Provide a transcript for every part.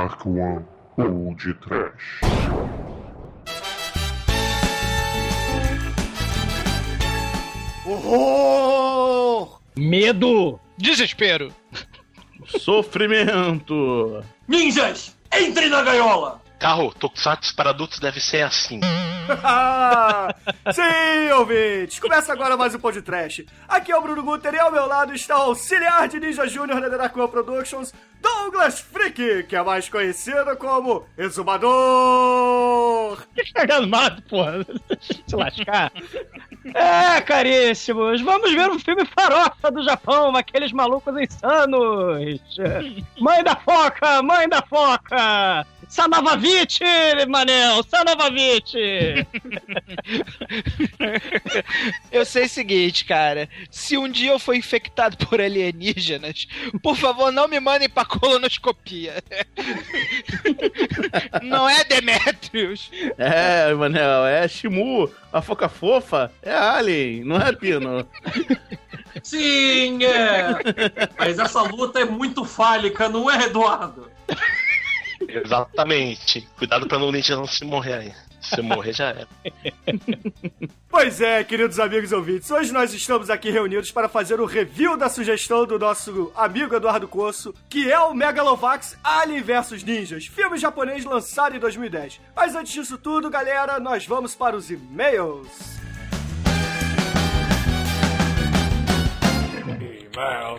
Dark One ou de Trash. Horror! Medo! Desespero! Sofrimento! Ninjas, entre na gaiola! Carro, Tokusatsu para adultos deve ser assim. Sim, ouvintes! Começa agora mais um podcast. Aqui é o Bruno Guter e ao meu lado está o auxiliar de Ninja Júnior da Darkwan Productions, Douglas Freak, que é mais conhecido como Exumador! Armado, porra. Se lascar. É, caríssimos, vamos ver um filme farofa do Japão, aqueles malucos insanos. Mãe da foca, mãe da foca! Sanovavite, Manel! Sanovavite! Eu sei o seguinte, cara. Se um dia eu for infectado por alienígenas, por favor, não me mandem pra colonoscopia. Não é Demetrius. É, Manel, é Shimu, a foca fofa, é Alien, não é Pino. Sim, é! Mas essa luta é muito fálica, não é, Eduardo? Exatamente. Cuidado pra não ninja não se morrer aí. Se morrer já era. Pois é, queridos amigos ouvintes, hoje nós estamos aqui reunidos para fazer o review da sugestão do nosso amigo Eduardo Coço, que é o Megalovax Alien vs Ninjas, filme japonês lançado em 2010. Mas antes disso tudo, galera, nós vamos para os e-mails. Email.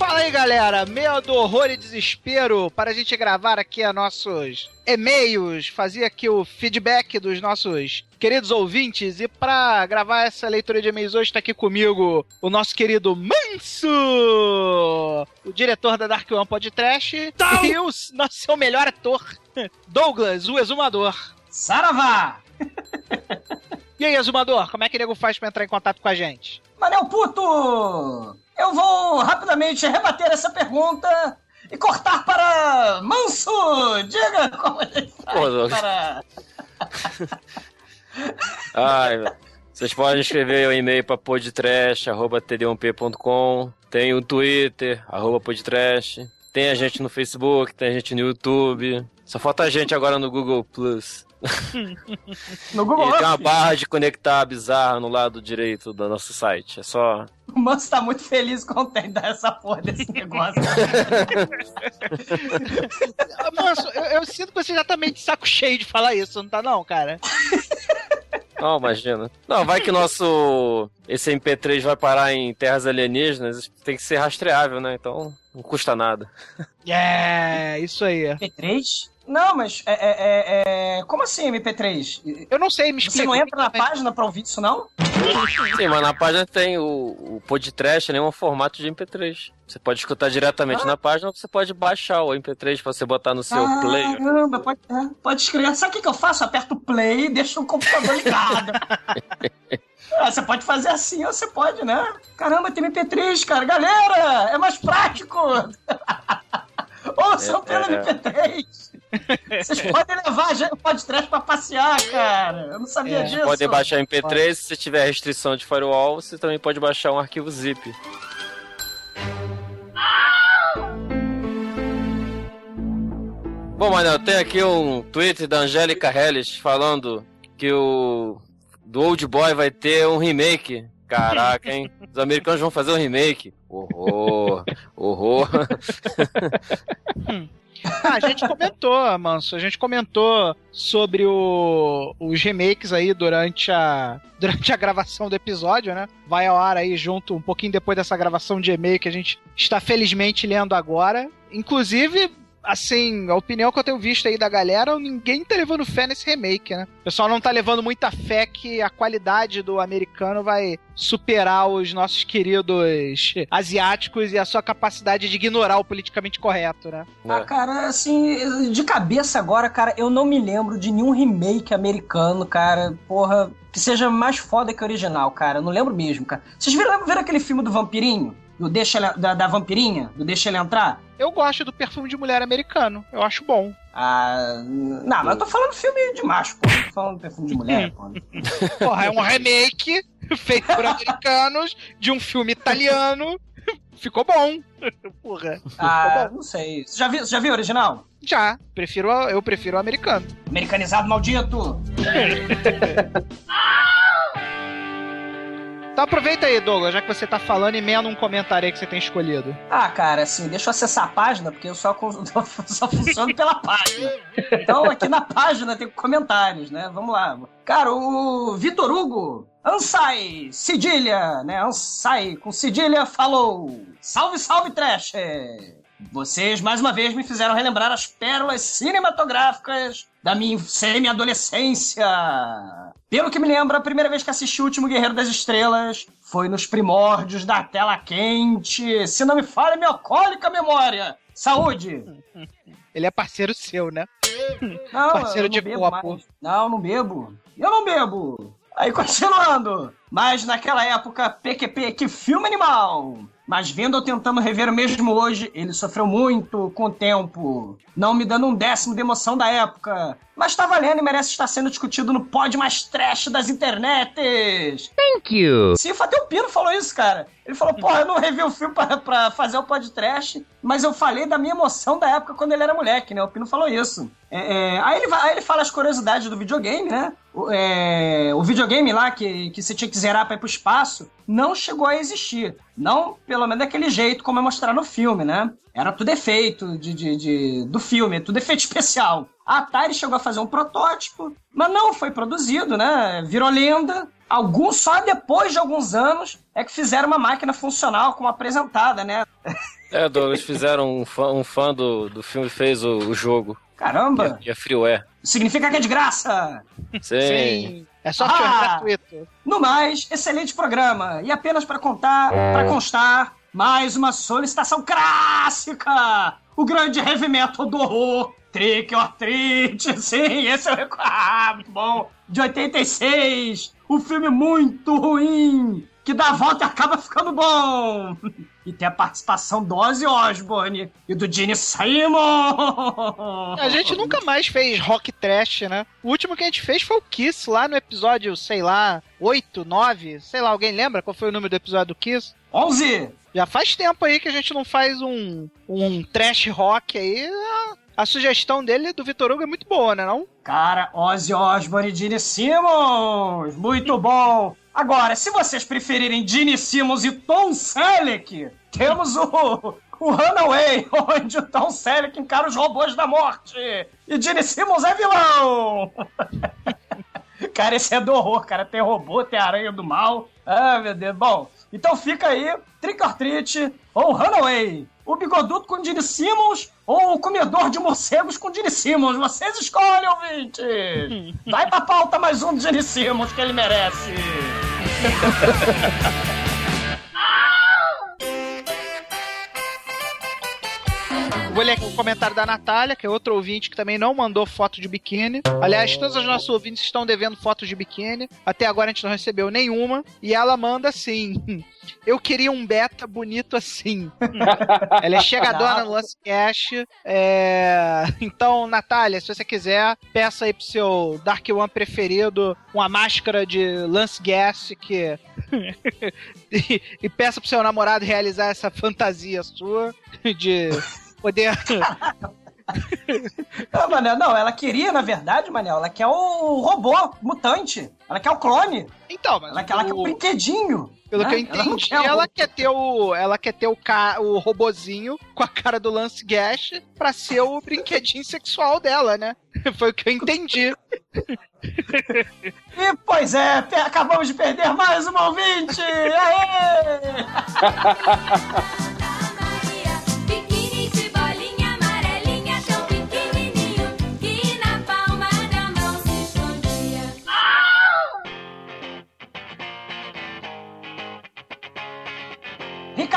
Fala aí, galera. Meio do horror e desespero para a gente gravar aqui a nossos e-mails, fazer aqui o feedback dos nossos queridos ouvintes. E para gravar essa leitura de e-mails hoje está aqui comigo o nosso querido Manso, o diretor da Dark One Podcast e o nosso seu melhor ator, Douglas, o exumador. Saravá! E aí, exumador, como é que o nego faz para entrar em contato com a gente? Manel Puto! Eu vou rapidamente rebater essa pergunta e cortar para Manso! Diga como gente faz para... Ai, vocês podem escrever um e-mail para podtrash.td1p.com. Tem o Twitter, arroba podtrash. Tem a gente no Facebook, tem a gente no YouTube. Só falta a gente agora no Google Plus. No Google E tem uma barra de conectar bizarra no lado direito do nosso site. É só. O Manso tá muito feliz com tem essa porra desse negócio. Manso, eu, eu sinto que você já tá meio de saco cheio de falar isso, não tá não, cara? Não, imagina. Não, vai que nosso. Esse MP3 vai parar em terras alienígenas, tem que ser rastreável, né? Então não custa nada. É, isso aí. MP3? Não, mas é, é, é, é- Como assim MP3? Eu não sei, me Você explica. não entra na página pra ouvir isso, não? Sim, mas na página tem o, o podcast, né? Um formato de MP3. Você pode escutar diretamente Ah. na página ou você pode baixar o MP3 pra você botar no seu player. Caramba, pode, é, pode escrever. Sabe o que, que eu faço? Aperto o play e deixo o computador ligado. Ah, você pode fazer assim, ou você pode, né? Caramba, tem MP3, cara. Galera, é mais prático. Ouçam É, pelo é. MP3. Vocês podem levar a gente- o podcast pra passear, cara. Eu não sabia É, disso. Pode baixar MP3, se você tiver restrição de firewall, você também pode baixar um arquivo zip. Bom, Manel, tem aqui um tweet da Angélica Helles falando que o do Old Boy vai ter um remake. Caraca, hein? Os americanos vão fazer um remake. Horror, horror. Ah, a gente comentou, Manso, a gente comentou sobre o- os remakes aí durante a, durante a gravação do episódio, né? Vai ao ar aí junto, um pouquinho depois dessa gravação de e-mail que a gente está felizmente lendo agora. Inclusive, assim, a opinião que eu tenho visto aí da galera, ninguém tá levando fé nesse remake, né? O pessoal não tá levando muita fé que a qualidade do americano vai superar os nossos queridos asiáticos e a sua capacidade de ignorar o politicamente correto, né? Ah, cara, assim, de cabeça agora, cara, eu não me lembro de nenhum remake americano, cara, porra, que seja mais foda que o original, cara. Eu não lembro mesmo, cara. Vocês viram, viram aquele filme do Vampirinho? Do deixa ele- da, da vampirinha? Do deixa ele entrar? Eu gosto do perfume de mulher americano. Eu acho bom. Ah. Não, mas eu tô falando filme de macho, pô. Não tô falando perfume de mulher, pô. Porra, é um remake feito por americanos de um filme italiano. Ficou bom. Porra. Ah, não sei. Você já viu, você já viu o original? Já. Prefiro, eu prefiro o americano. Americanizado maldito! Então aproveita aí, Douglas, já que você tá falando, emenda um comentário aí que você tem escolhido. Ah, cara, assim, deixa eu acessar a página, porque eu só, só funciono pela página. Então, aqui na página tem comentários, né? Vamos lá. Cara, o Vitor Hugo, Ansai, cedilha, né? Ansai, com cedilha, falou. Salve, salve, trash! Vocês, mais uma vez, me fizeram relembrar as pérolas cinematográficas da minha semi-adolescência. Pelo que me lembro, a primeira vez que assisti o Último Guerreiro das Estrelas foi nos primórdios da tela quente. Se não me falha minha alcoólica memória. Saúde! Ele é parceiro seu, né? Não, Parceiro não de bebo copo. Não, não bebo. Eu não bebo. Aí, continuando. Mas naquela época, PQP, que filme animal! Mas vendo ou tentando rever o mesmo hoje, ele sofreu muito com o tempo, não me dando um décimo de emoção da época. Mas tá valendo e merece estar sendo discutido no pod mais trash das internets. Thank you. Sim, até o Pino falou isso, cara. Ele falou, porra, eu não revi o filme pra, pra fazer o podcast, mas eu falei da minha emoção da época quando ele era moleque, né? O Pino falou isso. É, é, aí, ele aí ele fala as curiosidades do videogame, né? O, é, o videogame lá que, que você tinha que zerar pra ir pro espaço não chegou a existir. Não, pelo menos daquele jeito como é mostrado no filme, né? Era tudo efeito de, de- de- do filme, tudo efeito especial. A Atari chegou a fazer um protótipo, mas não foi produzido, né? Virou lenda. Alguns, só depois de alguns anos, é que fizeram uma máquina funcional como apresentada, né? É, Douglas, fizeram um fã, um fã do, do filme fez o, o jogo. Caramba! E é freeware. Significa que é de graça! Sim. É software Ah! gratuito. No mais, excelente programa. E apenas para contar, para constar, mais uma solicitação clássica! O grande heavy metal do horror. Trick or Treat, sim, esse é o recorde. Ah, muito bom. De 86. Um filme muito ruim, que dá a volta e acaba ficando bom. E tem a participação do Ozzy Osbourne e do Gene Simon. A gente nunca mais fez rock trash, né? O último que a gente fez foi o Kiss, lá no episódio, sei lá, 8, 9, sei lá, alguém lembra qual foi o número do episódio do Kiss? 11! Já faz tempo aí que a gente não faz um, um trash rock aí. A, sugestão dele, do Vitor Hugo, é muito boa, né não? Cara, Ozzy Osbourne e Gene Simmons! Muito bom! Agora, se vocês preferirem Gene Simmons e Tom Selleck, temos o, o Runaway, onde o Tom Selleck encara os robôs da morte. E Gene Simmons é vilão! cara, esse é do horror, cara. Tem robô, tem aranha do mal. Ah, meu Deus. Bom, então fica aí, Trick or Treat ou Runaway. O bigoduto com Gene Simmons ou o comedor de morcegos com Gene Simmons. Vocês escolhem, ouvintes! Vai pra pauta mais um Gene Simmons que ele merece. Vou ler aqui o comentário da Natália, que é outro ouvinte que também não mandou foto de biquíni. Aliás, todos os nossos ouvintes estão devendo fotos de biquíni. Até agora a gente não recebeu nenhuma. E ela manda assim: Eu queria um beta bonito assim. ela é chegadora no Lance Cash. É... Então, Natália, se você quiser, peça aí pro seu Dark One preferido uma máscara de Lance Gas que. e, e peça pro seu namorado realizar essa fantasia sua de poder. Ah, Manel, não, ela queria, na verdade, Manel, ela quer o robô mutante. Ela quer o clone. Então, mas ela, quer, ela quer o brinquedinho. Pelo né? que eu Ela não entendi, quer o- ela quer ter o. Ela quer ter o, ca, o robozinho com a cara do Lance Gash pra ser o brinquedinho sexual dela, né? Foi o que eu entendi. E, pois é, acabamos de perder mais um ouvinte! Aê!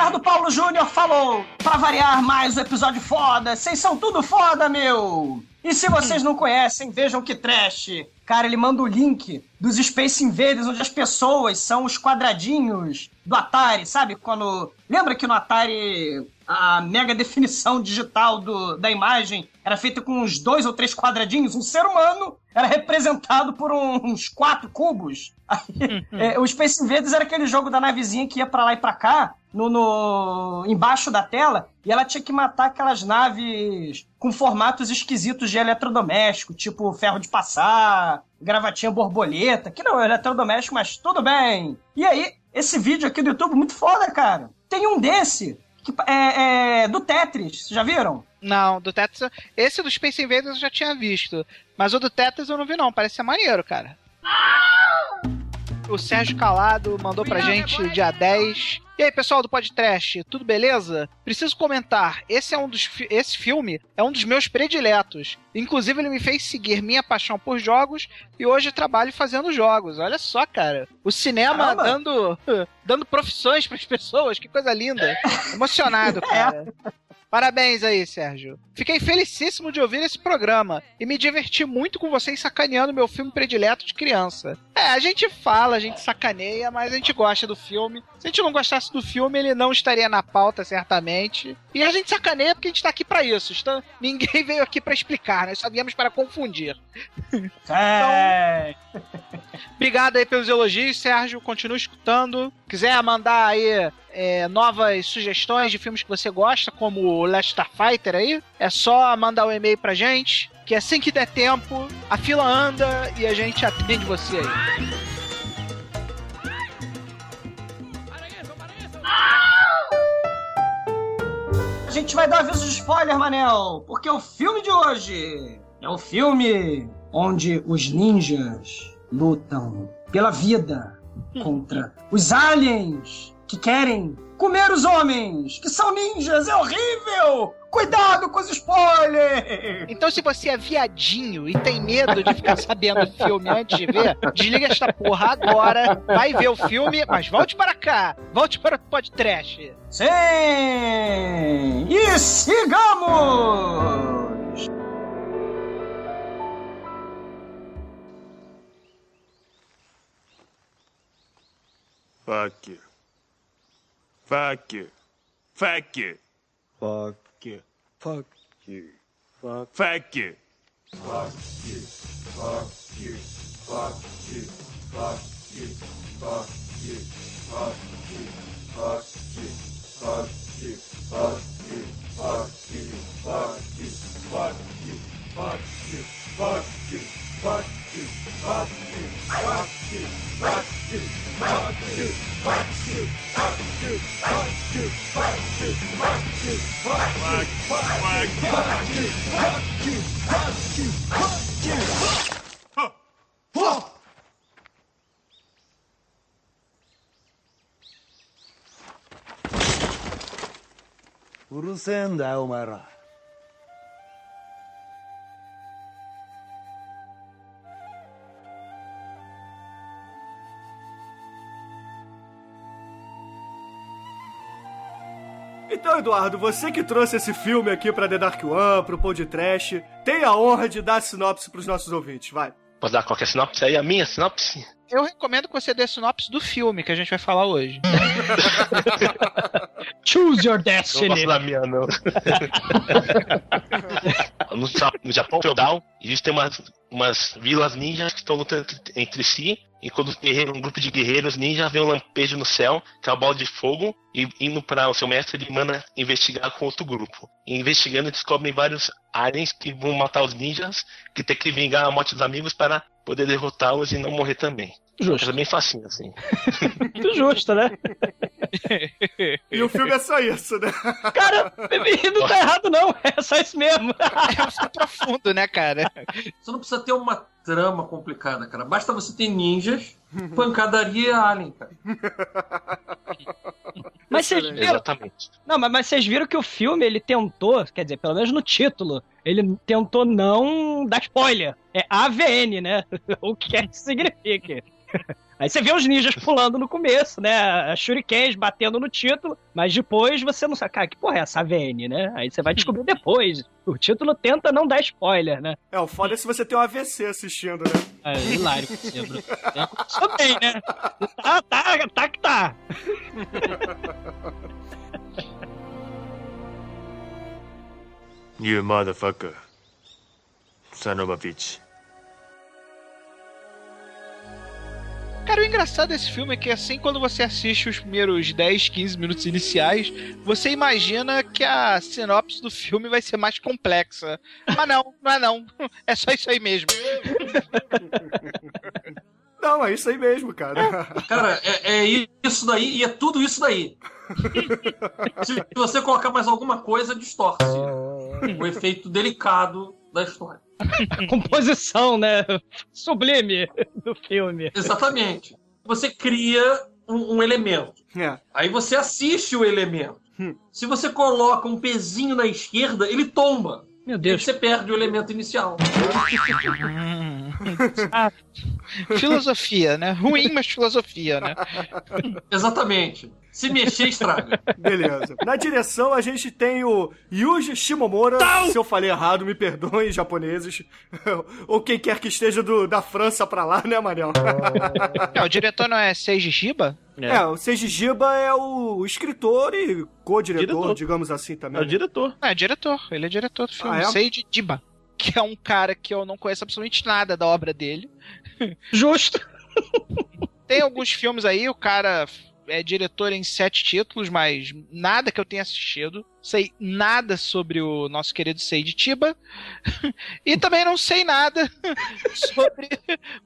Ricardo Paulo Júnior falou, pra variar mais o episódio foda, vocês são tudo foda, meu! E se vocês não conhecem, vejam que trash. Cara, ele manda o link dos Space Invaders, onde as pessoas são os quadradinhos do Atari, sabe? Quando. Lembra que no Atari a mega definição digital do, da imagem era feita com uns dois ou três quadradinhos? Um ser humano era representado por uns quatro cubos. Aí, é, o Space Invaders era aquele jogo da navezinha que ia pra lá e pra cá, no, no embaixo da tela, e ela tinha que matar aquelas naves com formatos esquisitos de eletrodoméstico, tipo ferro de passar, gravatinha borboleta, que não é eletrodoméstico, mas tudo bem. E aí, esse vídeo aqui do YouTube, muito foda, cara. Tem um desse, que é, é do Tetris, já viram? Não, do Tetris. Esse do Space Invaders eu já tinha visto. Mas o do Tetris eu não vi, não. Parece ser maneiro, cara. O Sérgio Calado mandou pra gente dia 10. E aí, pessoal do podcast, tudo beleza? Preciso comentar, esse é um dos fi- esse filme é um dos meus prediletos. Inclusive ele me fez seguir minha paixão por jogos e hoje trabalho fazendo jogos. Olha só, cara. O cinema Caramba. dando dando profissões pras pessoas, que coisa linda. Emocionado, cara. Parabéns aí, Sérgio. Fiquei felicíssimo de ouvir esse programa e me diverti muito com vocês sacaneando meu filme predileto de criança. É, a gente fala, a gente sacaneia, mas a gente gosta do filme. Se a gente não gostasse do filme, ele não estaria na pauta, certamente. E a gente sacaneia porque a gente tá aqui pra isso. Então, ninguém veio aqui pra explicar, nós só viemos para confundir. É. Obrigado aí pelos elogios, Sérgio. Continue escutando. Quiser mandar aí é, novas sugestões de filmes que você gosta, como o Last Starfighter aí, é só mandar um e-mail pra gente, que assim que der tempo, a fila anda e a gente atende você aí. A gente vai dar aviso de spoiler, Manel, porque o filme de hoje é o filme onde os ninjas lutam pela vida contra os aliens que querem comer os homens, que são ninjas, é horrível! Cuidado com os spoilers! Então, se você é viadinho e tem medo de ficar sabendo do filme antes de ver, desliga esta porra agora, vai ver o filme, mas volte para cá, volte para o podcast. Sim! E sigamos! Fuck you. Fuck you. Fuck you. Fuck you. Fuck you. Fuck. Fuck you. Fuck you. Fuck you. Fuck you. Fuck you. Fuck you. Fuck you. Fuck you. Fuck you. Fuck you. Fuck you. Fuck you. Fuck you. Fuck you. Fuck you. うるせえんだよお前ら。Então, Eduardo, você que trouxe esse filme aqui pra The Dark One, pro Pod Trash, tem a honra de dar a sinopse pros nossos ouvintes, vai. Posso dar qualquer sinopse aí? A minha sinopse? Eu recomendo que você dê sinopse do filme que a gente vai falar hoje. Choose your Não destiny. posso dar a minha, não. no Japão feudal, existem umas, umas vilas ninjas que estão lutando entre si. E quando um grupo de guerreiros ninjas vê um lampejo no céu, que é uma bola de fogo, e indo para o seu mestre, ele manda investigar com outro grupo. E investigando, descobrem vários aliens que vão matar os ninjas, que tem que vingar a morte dos amigos para poder derrotá-los e não morrer também. Justo. É bem facinho, assim. Muito justo, né? E o filme é só isso, né? Cara, não tá errado, não. É só isso mesmo. É profundo, né, cara? Você não precisa ter uma trama complicada, cara. Basta você ter ninjas, pancadaria e alien, cara. Mas vocês viram, Exatamente. não, mas, mas vocês viram que o filme ele tentou, quer dizer, pelo menos no título, ele tentou não dar spoiler. É AVN, né? o que quer que signifique. Aí você vê os ninjas pulando no começo, né? Shurikens batendo no título, mas depois você não sabe, cara, que porra é essa AVN, né? Aí você vai descobrir depois. O título tenta não dar spoiler, né? É, o foda é se você tem um AVC assistindo, né? É hilário com você, Bruno. É, Começou bem, né? Tá, tá, tá que tá. You motherfucker. Son of a bitch. Cara, o engraçado desse filme é que assim, quando você assiste os primeiros 10, 15 minutos iniciais, você imagina que a sinopse do filme vai ser mais complexa. Mas não, não é não. É só isso aí mesmo. Não, é isso aí mesmo, cara. Cara, é, é isso daí e é tudo isso daí. Se você colocar mais alguma coisa, distorce o efeito delicado da história. A composição, né? Sublime do filme. Exatamente. Você cria um, um elemento. É. Aí você assiste o elemento. Se você coloca um pezinho na esquerda, ele tomba. Meu Deus. E você perde o elemento inicial. Ah, filosofia, né? Ruim, mas filosofia, né? Exatamente. Se mexer, estraga. Beleza. Na direção, a gente tem o Yuji Shimomura. Se eu falei errado, me perdoem, japoneses. Ou quem quer que esteja do- da França pra lá, né, Manel? É, o diretor não é Seiji Shiba? É, o Seiji Jiba é o escritor e co-diretor, Diretor. digamos assim também. É o diretor. É, diretor. Ele é diretor do filme. Ah, é? Seiji Jiba. Que é um cara que eu não conheço absolutamente nada da obra dele. Justo. Tem alguns filmes aí, o cara é diretor em sete títulos, mas nada que eu tenha assistido. Sei nada sobre o nosso querido Seiji Chiba. e também não sei nada sobre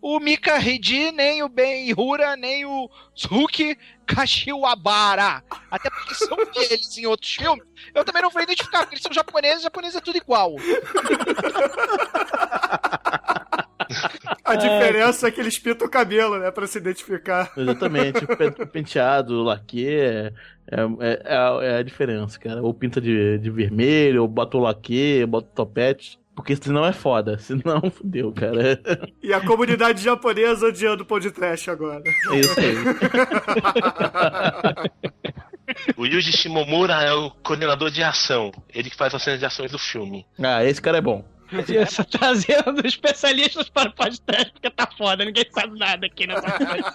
o Mika Hiji, nem o Ben Hura, nem o Suki Kashiwabara. Até porque são eles em outros filmes. Eu também não vou identificar, porque eles são japoneses, japonês é tudo igual. A diferença é que eles pintam o cabelo, né, pra se identificar. Exatamente. O penteado, o laque é, é, é- é a diferença, cara. Ou pinta de, de vermelho, ou bota o laque, bota o topete. Porque senão é foda. Senão, fudeu, cara. E a comunidade japonesa odiando o pão de trash agora. É isso aí. O Yuji Shimomura é o coordenador de ação. Ele que faz as cenas de ações do filme. Ah, esse cara é bom. Isso, trazendo especialistas para o podcast, porque tá foda, ninguém sabe nada aqui nessa coisa.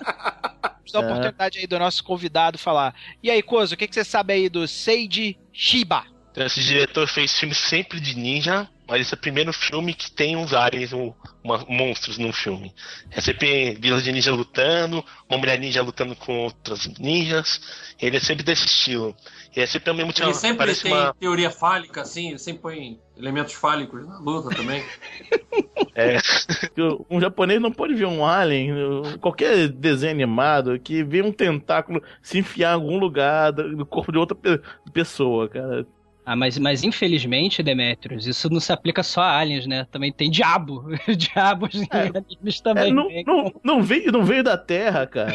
Dá a oportunidade aí do nosso convidado falar. E aí, Kozo, o que, que você sabe aí do Seiji Shiba? Então, esse diretor fez filmes sempre de ninja, mas esse é o primeiro filme que tem uns aliens, um, uma- monstros num filme. É sempre vilas de ninja lutando, uma mulher ninja lutando com outras ninjas. Ele é sempre desse estilo. E é sempre ao mesmo tempo. Ele sempre tem uma. teoria fálica, assim, ele sempre põe elementos fálicos na luta também. É. Um japonês não pode ver um alien, qualquer desenho animado, que vê um tentáculo se enfiar em algum lugar do do corpo de outra pe- pessoa, cara. Ah, mas, mas infelizmente, Demetrius, isso não se aplica só a aliens, né? Também tem diabo. Diabos em animes também. É, não, né? não, não, veio, não veio da Terra, cara.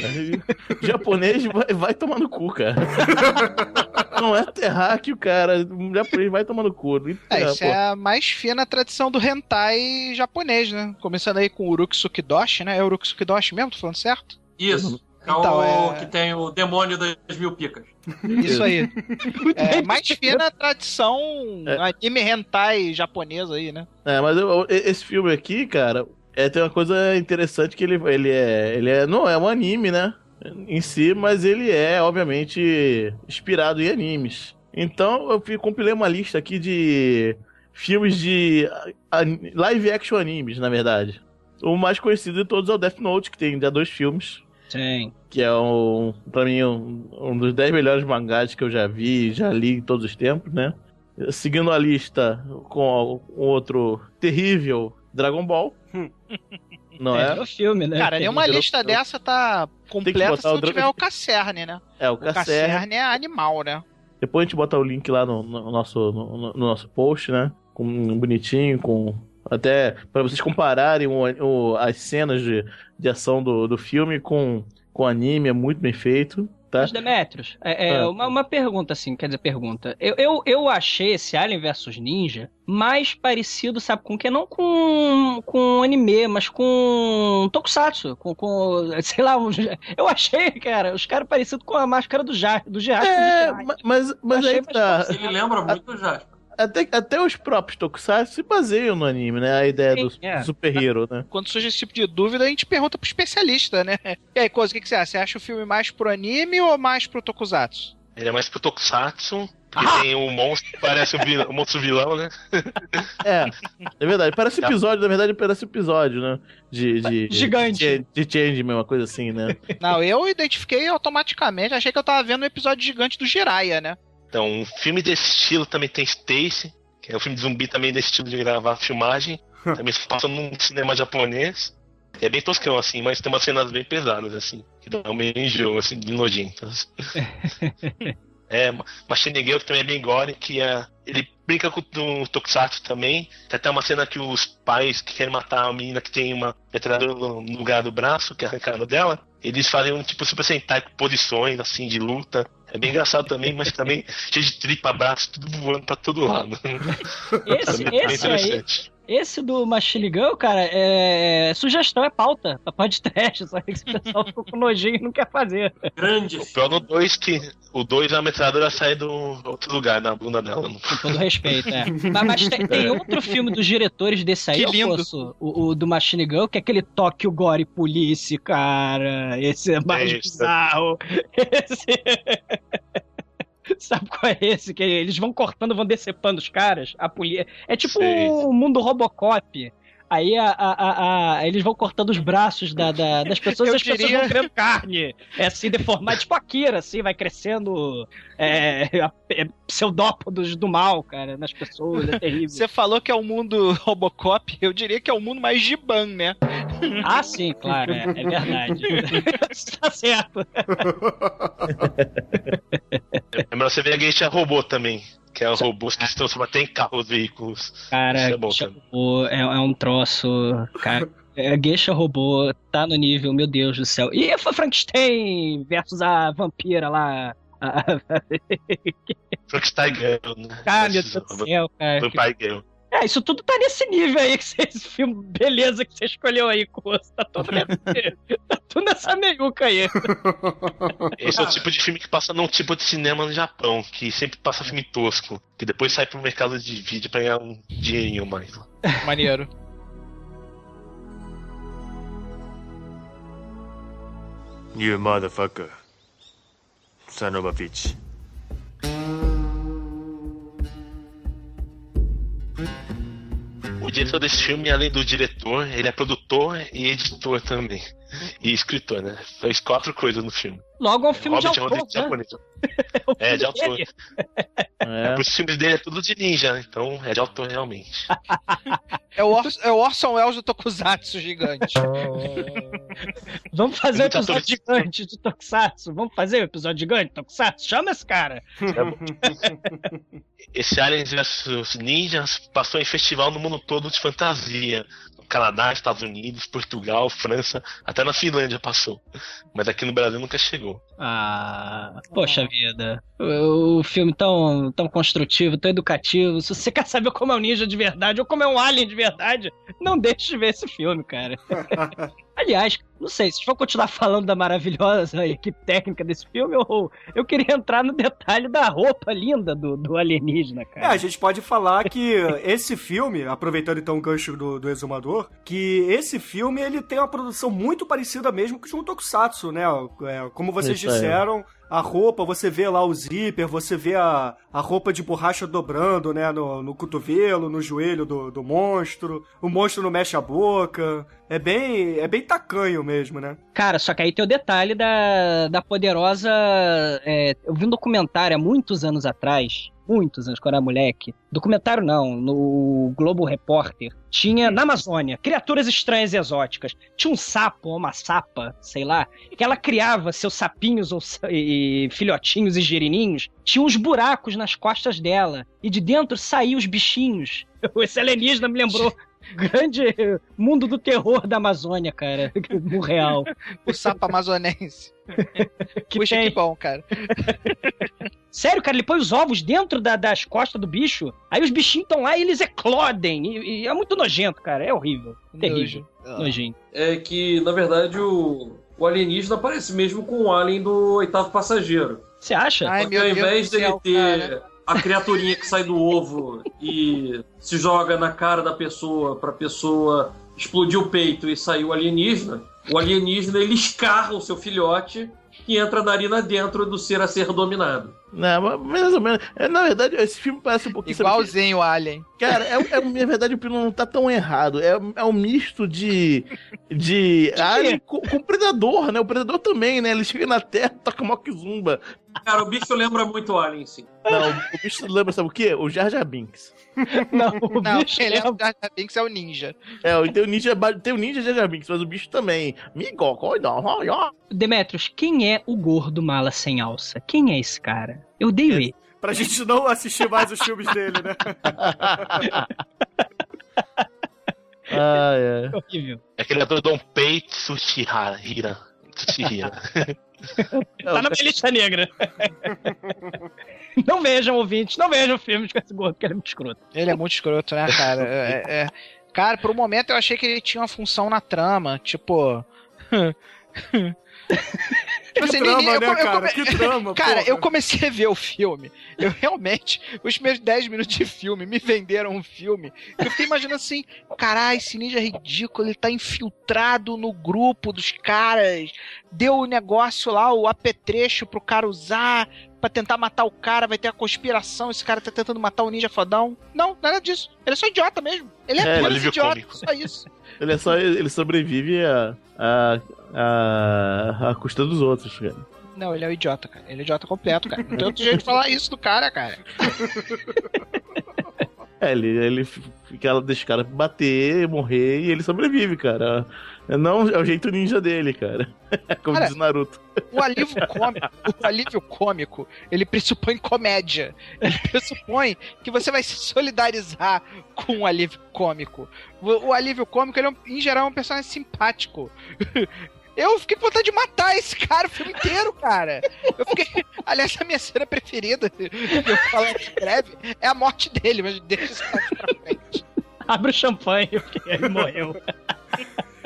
O japonês vai, vai tomar no cu, cara. Não é terráqueo, cara. O japonês vai tomar no cu. É, isso pô. é a mais fina tradição do hentai japonês, né? Começando aí com o Uruksukidoshi, né? É o Uruksukidoshi mesmo? Tô falando certo? Isso. É Então, o é- que tem o demônio das mil picas. Isso aí. É, mais fina tradição anime hentai japonesa aí, né? É, mas eu- esse filme aqui, cara, é, tem uma coisa interessante que ele, ele é. Ele é. Não, é um anime, né? Em si, mas ele é, obviamente, inspirado em animes. Então eu compilei uma lista aqui de filmes de a- live action animes, na verdade. O mais conhecido de todos é o Death Note, que tem já dois filmes. Sim. Que é um, pra mim, um, um dos 10 melhores mangás que eu já vi, já li em todos os tempos, né? Seguindo a lista com o outro terrível Dragon Ball. Não é? o filme, né? Cara, nenhuma lista dessa tá completa se o não Dra- tiver o Casserne, né? É, o O. Casserne é animal, né? Depois a gente bota o link lá no, no nosso, no, no nosso post, né? Com um bonitinho, com. Até para vocês compararem o- o- as cenas de, de ação do, do filme com, com o anime, é muito bem feito. Tá? Mas, Demetrios, é, é, Ah. uma, uma pergunta, assim, quer dizer, pergunta. Eu, eu, eu achei esse Alien vs Ninja mais parecido, sabe, com o que? Não com, com anime, mas com Tokusatsu, com, com sei lá, um, eu achei, cara, os caras parecidos com a máscara do, ja, do Jasper. É, do ma- mas, mas achei aí tá. Ele lembra muito o Jasper. Até, até os próprios Tokusatsu se baseiam no anime, né? A ideia do Sim, é. super-hero, né? Quando surge esse tipo de dúvida, a gente pergunta pro especialista, né? E aí, Coisa, o que, que você acha? Você acha o filme mais pro anime ou mais pro Tokusatsu? Ele é mais pro Tokusatsu, porque tem o monstro que parece o, vil- o monstro vilão, né? É, é verdade. Parece episódio, na verdade, parece episódio, né? De. de Gigante. De, de Changeman, uma coisa assim, né? Não, eu identifiquei automaticamente, achei que eu tava vendo um episódio gigante do Jiraiya, né? Então, um filme desse estilo também tem Stacy, que é um filme de zumbi também desse estilo de gravar filmagem. Também se passa num cinema japonês. É bem toscão, assim, mas tem umas cenas bem pesadas, assim, que dá um meio enjoo, assim, de nojentas. É, Ma- Machine Girl que também é bem gore, que é, ele brinca com o Tokusatsu também. Tem até uma cena que os pais que querem matar a menina que tem uma metralhadora no no lugar do braço, que é arrancado dela, eles fazem um tipo Super Sentai com posições, assim, de luta. É bem engraçado também, mas também cheio de tripa, braço, tudo voando pra todo lado. Esse, bem esse aí, interessante. Esse do Machine Gun, cara, é sugestão, é pauta, pra podcast, só que esse pessoal ficou com nojinho e não quer fazer. Grande. O pior no 2 que o 2 a metralhadora sai do outro lugar, na bunda dela. Com todo respeito, é. Mas, mas tem, tem outro filme dos diretores desse aí, Que lindo. posso, o, o do Machine Gun, que é aquele Tokyo Gore Police, cara. Esse é mais É bizarro. Esse... Sabe qual é esse? Que eles vão cortando, vão decepando os caras. A polícia. É tipo o mundo Robocop. Aí a, a- a- eles vão cortando os braços da- da- das pessoas e as pessoas diria- vão criando carne. É assim, deformado, tipo a Kira, assim, vai crescendo é, a- pseudópodos do mal, cara, nas pessoas. É terrível. Você falou que é o mundo Robocop, eu diria que é o mundo mais Giban, né? Ah, sim, claro, é, é verdade. tá certo. É melhor você ver a Geisha Robô também, que é robôs que se transformam até em carros, veículos. Cara, Isso é bom robô é, é um troço. Cara, é, a Geisha robô tá no nível, meu Deus do céu. E a Frankenstein versus a vampira lá. A- Frankenstein Girl, né? Ah, meu Deus do céu, cara. Vampire Girl. É, isso tudo tá nesse nível aí, que você, esse filme, beleza, que você escolheu aí, Coço. Tá tudo, nesse, tá tudo nessa meiuca aí. Esse é o tipo de filme que passa num tipo de cinema no Japão, que sempre passa filme tosco, que depois sai pro mercado de vídeo pra ganhar um dinheirinho mais. Maneiro. You motherfucker. Bitch. O diretor desse filme, além do diretor, ele é produtor e editor também. E escritor, né? Fez quatro coisas no filme. Logo é um filme de Hobbit é um autor, né? japonês. É, de autor. É. Os filmes dele é tudo de ninja, né? então é de autor realmente. É o, Or é o Orson Welles do Tokusatsu gigante. Vamos fazer um Muitos episódio gigante de Tokusatsu. Vamos fazer um episódio gigante de Tokusatsu? Chama esse cara. Esse Aliens vs Ninjas passou em festival no mundo todo de fantasia. Canadá, Estados Unidos, Portugal, França, até na Finlândia passou. Mas aqui no Brasil nunca chegou. Ah, poxa vida. O, o filme tão, tão construtivo, tão educativo. Se você quer saber como é um ninja de verdade ou como é um alien de verdade, não deixe de ver esse filme, cara. Aliás, não sei, se for continuar falando da maravilhosa equipe técnica desse filme, eu, eu queria entrar no detalhe da roupa linda do, do alienígena, É, cara. a gente pode falar que esse filme, aproveitando então o gancho do, do exumador, que esse filme ele tem uma produção muito parecida mesmo com o Tokusatsu, né? É, como vocês Isso aí. disseram, a roupa, você vê lá o zíper, você vê a, a roupa de borracha dobrando, né? No, no cotovelo, no joelho do, do monstro. O monstro não mexe a boca. É bem, é bem tacanho mesmo, né? Cara, só que aí tem o detalhe da, da poderosa. é, eu vi um documentário há muitos anos atrás. Muitos anos, quando era moleque. Documentário não, no Globo Repórter. Tinha na Amazônia criaturas estranhas e exóticas. Tinha um sapo ou uma sapa, sei lá, que ela criava seus sapinhos ou e filhotinhos e girininhos. Tinha uns buracos nas costas dela. E de dentro saíam os bichinhos. Esse alienígena me lembrou. Grande mundo do terror da Amazônia, cara. No real. O sapo amazonense. Que Puxa, tem. que bom, cara. Sério, cara, ele põe os ovos dentro da- das costas do bicho, aí os bichinhos estão lá e eles eclodem. E, e é muito nojento, cara. É horrível. Terrível. Ah. Nojinho. É que, na verdade, o, o alienígena parece mesmo com o alien do oitavo passageiro. Você acha? Ai, Porque meu ao Deus invés do dele céu, ter cara. A criaturinha que sai do ovo e se joga na cara da pessoa pra pessoa explodir o peito e sair o alienígena, o alienígena ele escarra o seu filhote e entra a narina dentro do ser a ser dominado. Não, mas mais ou menos. É, na verdade, esse filme parece um pouquinho. Igualzinho o Alien. Cara, é, é, na verdade o Pino não tá tão errado. É, é um misto de. de. alien com, com predador, né? O predador também, né? Ele chega na terra, toca uma zumba. Cara, o bicho lembra muito Alien, sim. Não, o bicho lembra, sabe o quê? O Jar Jar Binks. Não, o Não, bicho ele é lembra- o Jar Jar Binks é o ninja. É, tem o ninja, tem o ninja Jar Jar Binks, mas o bicho também. Migo. Demetrios, quem é o gordo mala sem alça? Quem é esse cara? Eu odeio ele. Pra gente não assistir mais os filmes dele, né? Ah, é. Horrível. É aquele ator Donpei Tsuchihara. Hira. Tsuchihira. Tá na minha lista negra. não vejam, ouvintes, não vejam filmes com esse gordo, porque ele é muito escroto. Ele é muito escroto, né, cara? É, é- Cara, por um momento eu achei que ele tinha uma função na trama, tipo. Que Assim, trama, eu- né, eu cara? come- Que trama, Cara, porra. eu comecei a ver o filme. Eu realmente, os meus 10 minutos de filme me venderam um filme. Eu fiquei imaginando assim: caralho, esse ninja é ridículo, ele tá infiltrado no grupo dos caras. Deu o negócio lá, o apetrecho pro cara usar pra tentar matar o cara. Vai ter a conspiração. Esse cara tá tentando matar o ninja fodão. Não, nada disso. Ele é só idiota mesmo. Ele é, É, apenas alívio idiota, cômico. só isso. Ele é só. Ele sobrevive a. a. a, a custa dos outros, cara. Não, ele é um idiota, cara. Ele é idiota completo, cara. Não tem outro jeito de falar isso do cara, cara. É, ele, ele fica, deixa o cara bater, morrer e ele sobrevive, cara. É, não, é o jeito ninja dele, cara. Como Cara, diz o Naruto. O alívio cômico, o alívio cômico, ele pressupõe comédia. Ele pressupõe que você vai se solidarizar com o alívio cômico. O, o alívio cômico, ele é, um- em geral, é um personagem simpático. Eu fiquei com vontade de matar esse cara o filme inteiro, cara. Eu fiquei. Aliás, a minha cena preferida, que eu falar em breve, é a morte dele, mas deixa isso pra frente. Abre o champanhe, porque ele morreu.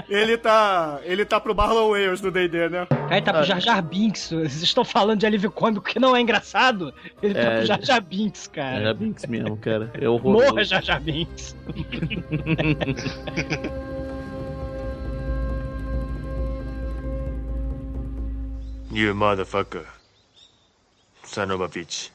Ele tá. Ele tá pro Marlon Wales do DD, né? Aí tá pro Jar Jar Binks. Vocês estão falando de alívio cômico que não é engraçado? Ele tá É, pro Jar Jar Binks, cara. a Binks mesmo, cara. É horroroso. Morra, Jar Jar Binks. You motherfucker. Son of a bitch.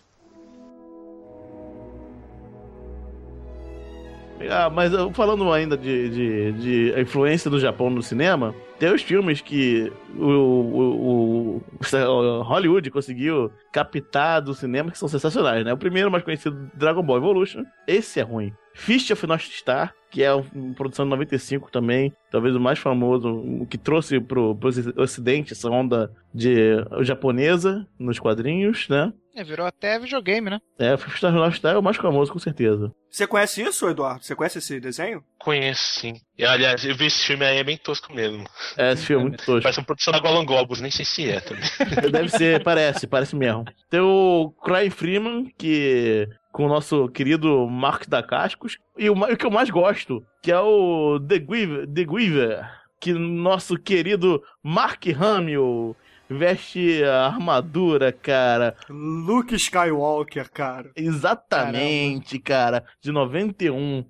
Ah, mas falando ainda de, de, de a influência do Japão no cinema, tem os filmes que o- o- o Hollywood conseguiu captar do cinema que são sensacionais, né? O primeiro mais conhecido, Dragon Ball Evolution. Esse é ruim. Fist of North Star, que é uma produção de 95 também, talvez o mais famoso, o que trouxe pro, pro ocidente essa onda de japonesa nos quadrinhos, né? É, virou até videogame, né? É, Fist of North Star é o mais famoso, com certeza. Você conhece isso, Eduardo? Você conhece esse desenho? Conheço, sim. E, aliás, eu vi esse filme aí, é bem tosco mesmo. É, esse filme é muito tosco. Parece uma produção da Golan Globus, nem sei se é também. Deve ser, parece, parece mesmo. Tem o Cry Freeman, que. Com o nosso querido Mark da Cascos. E o, o que eu mais gosto, que é o The Guiver, The Guiver que nosso querido Mark Hamill veste a armadura, cara. Luke Skywalker, cara. Exatamente, cara. De 91.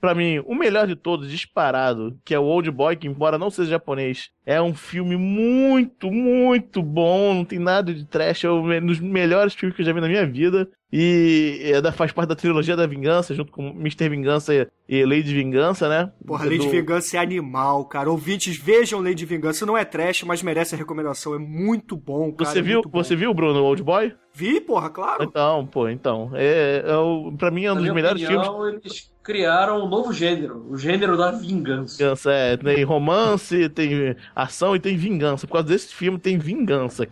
Pra mim, o melhor de todos, disparado, que é o Old Boy, que embora não seja japonês, é um filme muito, muito bom. Não tem nada de trash. É um dos melhores filmes que eu já vi na minha vida. E é da- faz parte da trilogia da Vingança, junto com Mr. Vingança e- e Lady Vingança, né? Porra, Lei de Do- Vingança é animal, cara. Ouvintes, vejam Lei de Vingança. Não é trash, mas merece a recomendação. É muito bom, cara. Você é viu, muito bom. você viu, Bruno, o Old Boy? Vi, porra, claro. Então, pô, então. É, é o, pra mim é um Na dos melhores filmes. opinião, eles criaram um novo gênero, o gênero da vingança. Vingança, é, tem romance, tem ação e tem vingança. Por causa desse filme tem vingança.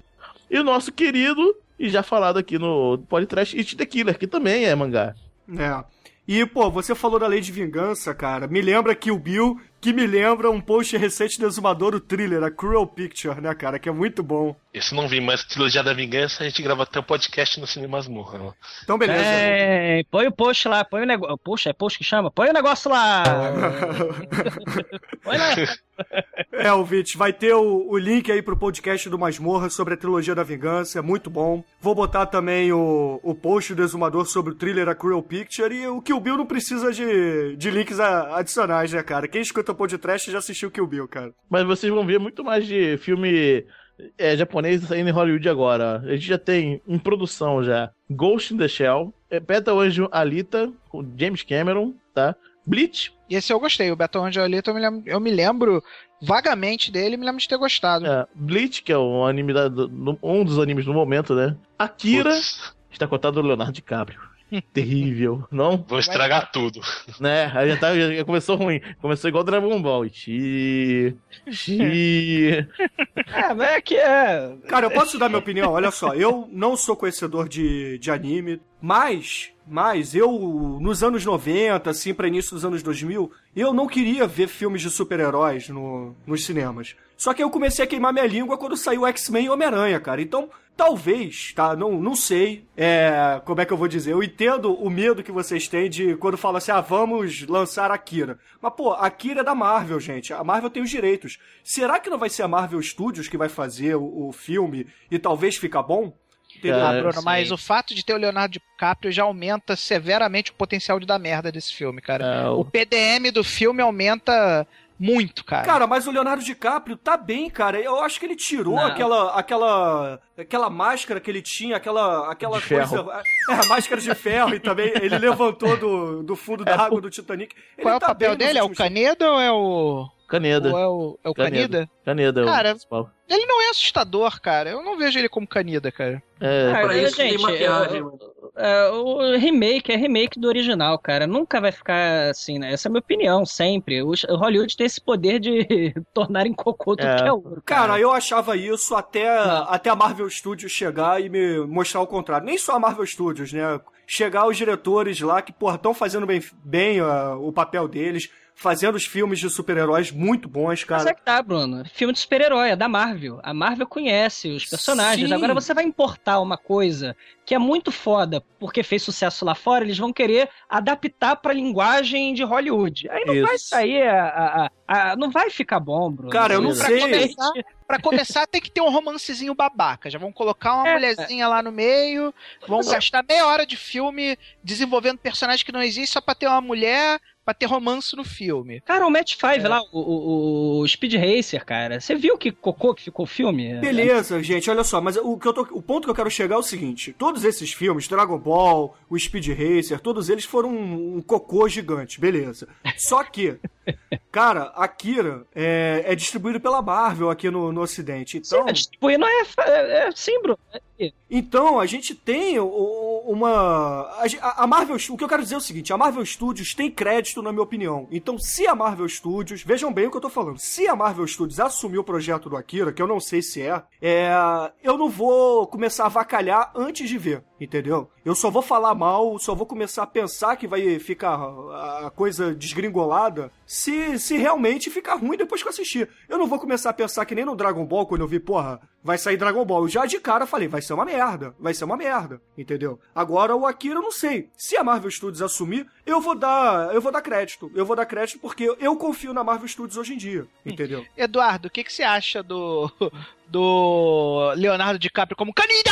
E o nosso querido, e já falado aqui no podcast, It the Killer, que também é mangá. É. E, pô, você falou da lei de vingança, cara. Me lembra que o Bill, que me lembra um post recente do Exumador, o thriller, a Cruel Picture, né, cara? Que é muito bom. Esse não vi, mas Trilogia da Vingança a gente grava até o podcast no Cinema Masmorra. Então, beleza. É, põe o post lá, põe o negócio. Poxa, é post que chama? Põe o negócio lá! põe lá. É, ouvinte, vai ter o, o link aí pro podcast do Masmorra sobre a trilogia da vingança, é muito bom. Vou botar também o, o post do Exumador sobre o thriller A Cruel Picture e o Kill Bill não precisa de, de links a- adicionais, né, cara? Quem escuta o podcast já assistiu Kill Bill, cara. Mas vocês vão ver muito mais de filme é, japonês saindo em Hollywood agora. A gente já tem em produção já Ghost in the Shell, é, Beta Anjo Alita, com James Cameron, tá? Bleach. E esse eu gostei, o Beto Angelito, eu me lembro, eu me lembro vagamente dele e me lembro de ter gostado. É, Bleach, que é o anime da- um dos animes do momento, né? Akira, está cotado do Leonardo DiCaprio. Terrível, não? Vou estragar tudo. Né? Aí já, tá, já começou ruim. Começou igual Dragon Ball. Xi. Xi. É, mas é que é. Cara, eu posso dar minha opinião? Olha só, eu não sou conhecedor de, de anime, mas, mas eu, nos anos 90, assim, pra início dos anos 2000, eu não queria ver filmes de super-heróis no, nos cinemas. Só que eu comecei a queimar minha língua quando saiu X-Men e Homem-Aranha, cara. Então, talvez, tá? Não, não sei é, como é que eu vou dizer. Eu entendo o medo que vocês têm de quando falam assim, ah, vamos lançar Akira. Mas, pô, Akira é da Marvel, gente. A Marvel tem os direitos. Será que não vai ser a Marvel Studios que vai fazer o, o filme e talvez fica bom? Ah, Bruno, mas o fato de ter o Leonardo DiCaprio já aumenta severamente o potencial de dar merda desse filme, cara. É, O PDM do filme aumenta muito, cara. Cara, mas o Leonardo DiCaprio tá bem, cara. Eu acho que ele tirou Não. aquela aquela aquela máscara que ele tinha, aquela aquela De coisa, ferro. é, a máscara de ferro e também ele levantou do, do fundo da água do Titanic. Ele Qual é o tá papel bem nos dele? É o Caneda ou é o. Caneda. Ou é o, é o? Caneda é o Cara. Ele não é assustador, cara. Eu não vejo ele como Canida, cara. É, Ah, Pra é, isso tem gente, maquiagem, eu- é, o remake é remake do original, cara. Nunca vai ficar assim, né? Essa é a minha opinião, sempre. O o Hollywood tem esse poder de tornar em cocô tudo É. que é ouro. Cara, eu achava isso até, até a Marvel Studios chegar e me mostrar o contrário. Nem só a Marvel Studios, né? Chegar os diretores lá que, porra, estão fazendo bem, bem ah, o papel deles, fazendo os filmes de super-heróis muito bons, Mas é cara. que tá, Bruno. Filme de super-herói, é da Marvel. A Marvel conhece os personagens. Sim. Agora você vai importar uma coisa que é muito foda porque fez sucesso lá fora, eles vão querer adaptar pra linguagem de Hollywood. Aí não vai Isso. sair a, a- a- a- Não vai ficar bom, Bruno. Cara, eu não Pra sei. começar, pra começar, tem que ter um romancezinho babaca. Já vão colocar uma É. mulherzinha lá no meio, vão gastar meia hora de filme desenvolvendo personagens que não existem só pra ter uma mulher, pra ter romance no filme. Cara, o Match 5 É. lá, o, o- o Speed Racer, cara. Você viu que cocô que ficou o filme? Beleza, gente, olha só, mas o, que eu tô, o ponto que eu quero chegar é o seguinte: todos esses filmes, Dragon Ball, o Speed Racer, todos eles foram um, um cocô gigante, beleza. Só que, cara, Akira é, é distribuído pela Marvel aqui no, no Ocidente. Então, Sim, distribuir não é, é, é sim, Bruno. É- então, a gente tem uma. A, Marvel. O que eu quero dizer é o seguinte: a Marvel Studios tem crédito, na minha opinião. Então, se a Marvel Studios. Vejam bem o que eu tô falando. Se a Marvel Studios assumir o projeto do Akira, que eu não sei se é, é eu não vou começar a avacalhar antes de ver, entendeu? Eu só vou falar mal, só vou começar a pensar que vai ficar a coisa desgringolada se, se realmente ficar ruim depois que eu assistir. Eu não vou começar a pensar que nem no Dragon Ball, quando eu vi, porra, vai sair Dragon Ball. Eu já de cara falei, vai ser uma merda, vai ser uma merda, entendeu? Agora o Akira eu não sei. Se a Marvel Studios assumir, eu vou dar, eu vou dar crédito. Eu vou dar crédito porque eu confio na Marvel Studios hoje em dia, entendeu? Eduardo, o que, que você acha do, do Leonardo DiCaprio como Canida?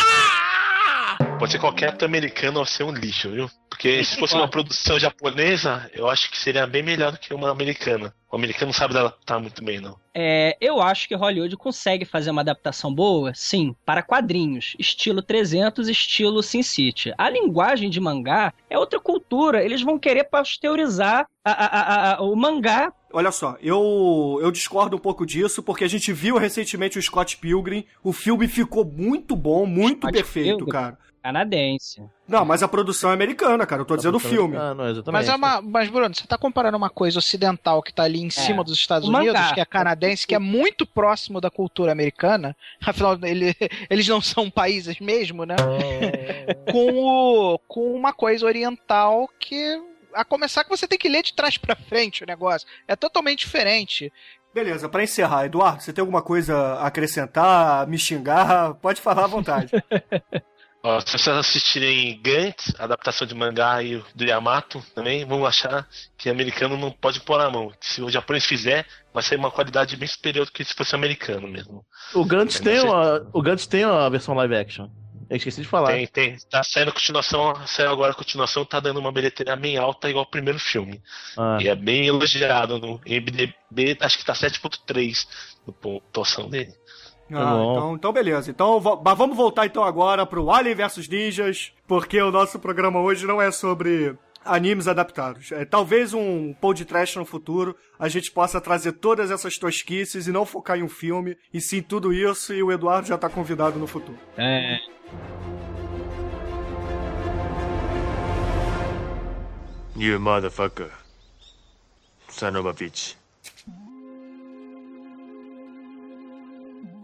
Pode ser qualquer ator americano ou ser um lixo, viu? Porque se fosse uma produção japonesa, eu acho que seria bem melhor do que uma americana. O americano não sabe adaptar muito bem, não. É, eu acho que Hollywood consegue fazer uma adaptação boa, sim, para quadrinhos, estilo 300, estilo Sin City. A linguagem de mangá é outra cultura, eles vão querer pasteurizar a- a- a- a- o mangá. Olha só, eu, eu discordo um pouco disso, porque a gente viu recentemente o Scott Pilgrim, o filme ficou muito bom, muito Scott perfeito, Pilgrim? cara. Canadense. Não, mas a produção é americana, cara, eu tô dizendo o filme. Ah, não, exatamente. Mas é uma. Mas, Bruno, você tá comparando uma coisa ocidental que tá ali em cima dos Estados O mangá. Unidos, que é canadense, que é muito próximo da cultura americana. Afinal, ele- eles não são países mesmo, né? com, o, com uma coisa oriental que A começar que você tem que ler de trás pra frente o negócio. É totalmente diferente. Beleza, pra encerrar, Eduardo, você tem alguma coisa a acrescentar, me xingar? Pode falar à vontade. Ó, se vocês assistirem Gantz, a adaptação de mangá e do Yamato também, vão achar que americano não pode pôr na mão. Se o japonês fizer, vai ser uma qualidade bem superior do que se fosse americano mesmo. O Gantz Eu tem uma, o Gantz tem uma versão live action. Eu esqueci de falar. Tem, tem. Tá saindo a continuação, saiu agora a continuação, tá dando uma bilheteria bem alta, igual o primeiro filme. Ah. E é bem elogiado no MDB, acho que tá 7.3 no pontuação dele. Ah, então, então beleza. Então vamos voltar então agora pro Alien vs Ninjas, porque o nosso programa hoje não é sobre animes adaptados. É, talvez um podcast no futuro a gente possa trazer todas essas tosquices e não focar em um filme, e sim tudo isso, e o Eduardo já tá convidado no futuro. É. You motherfucker. Son of a bitch.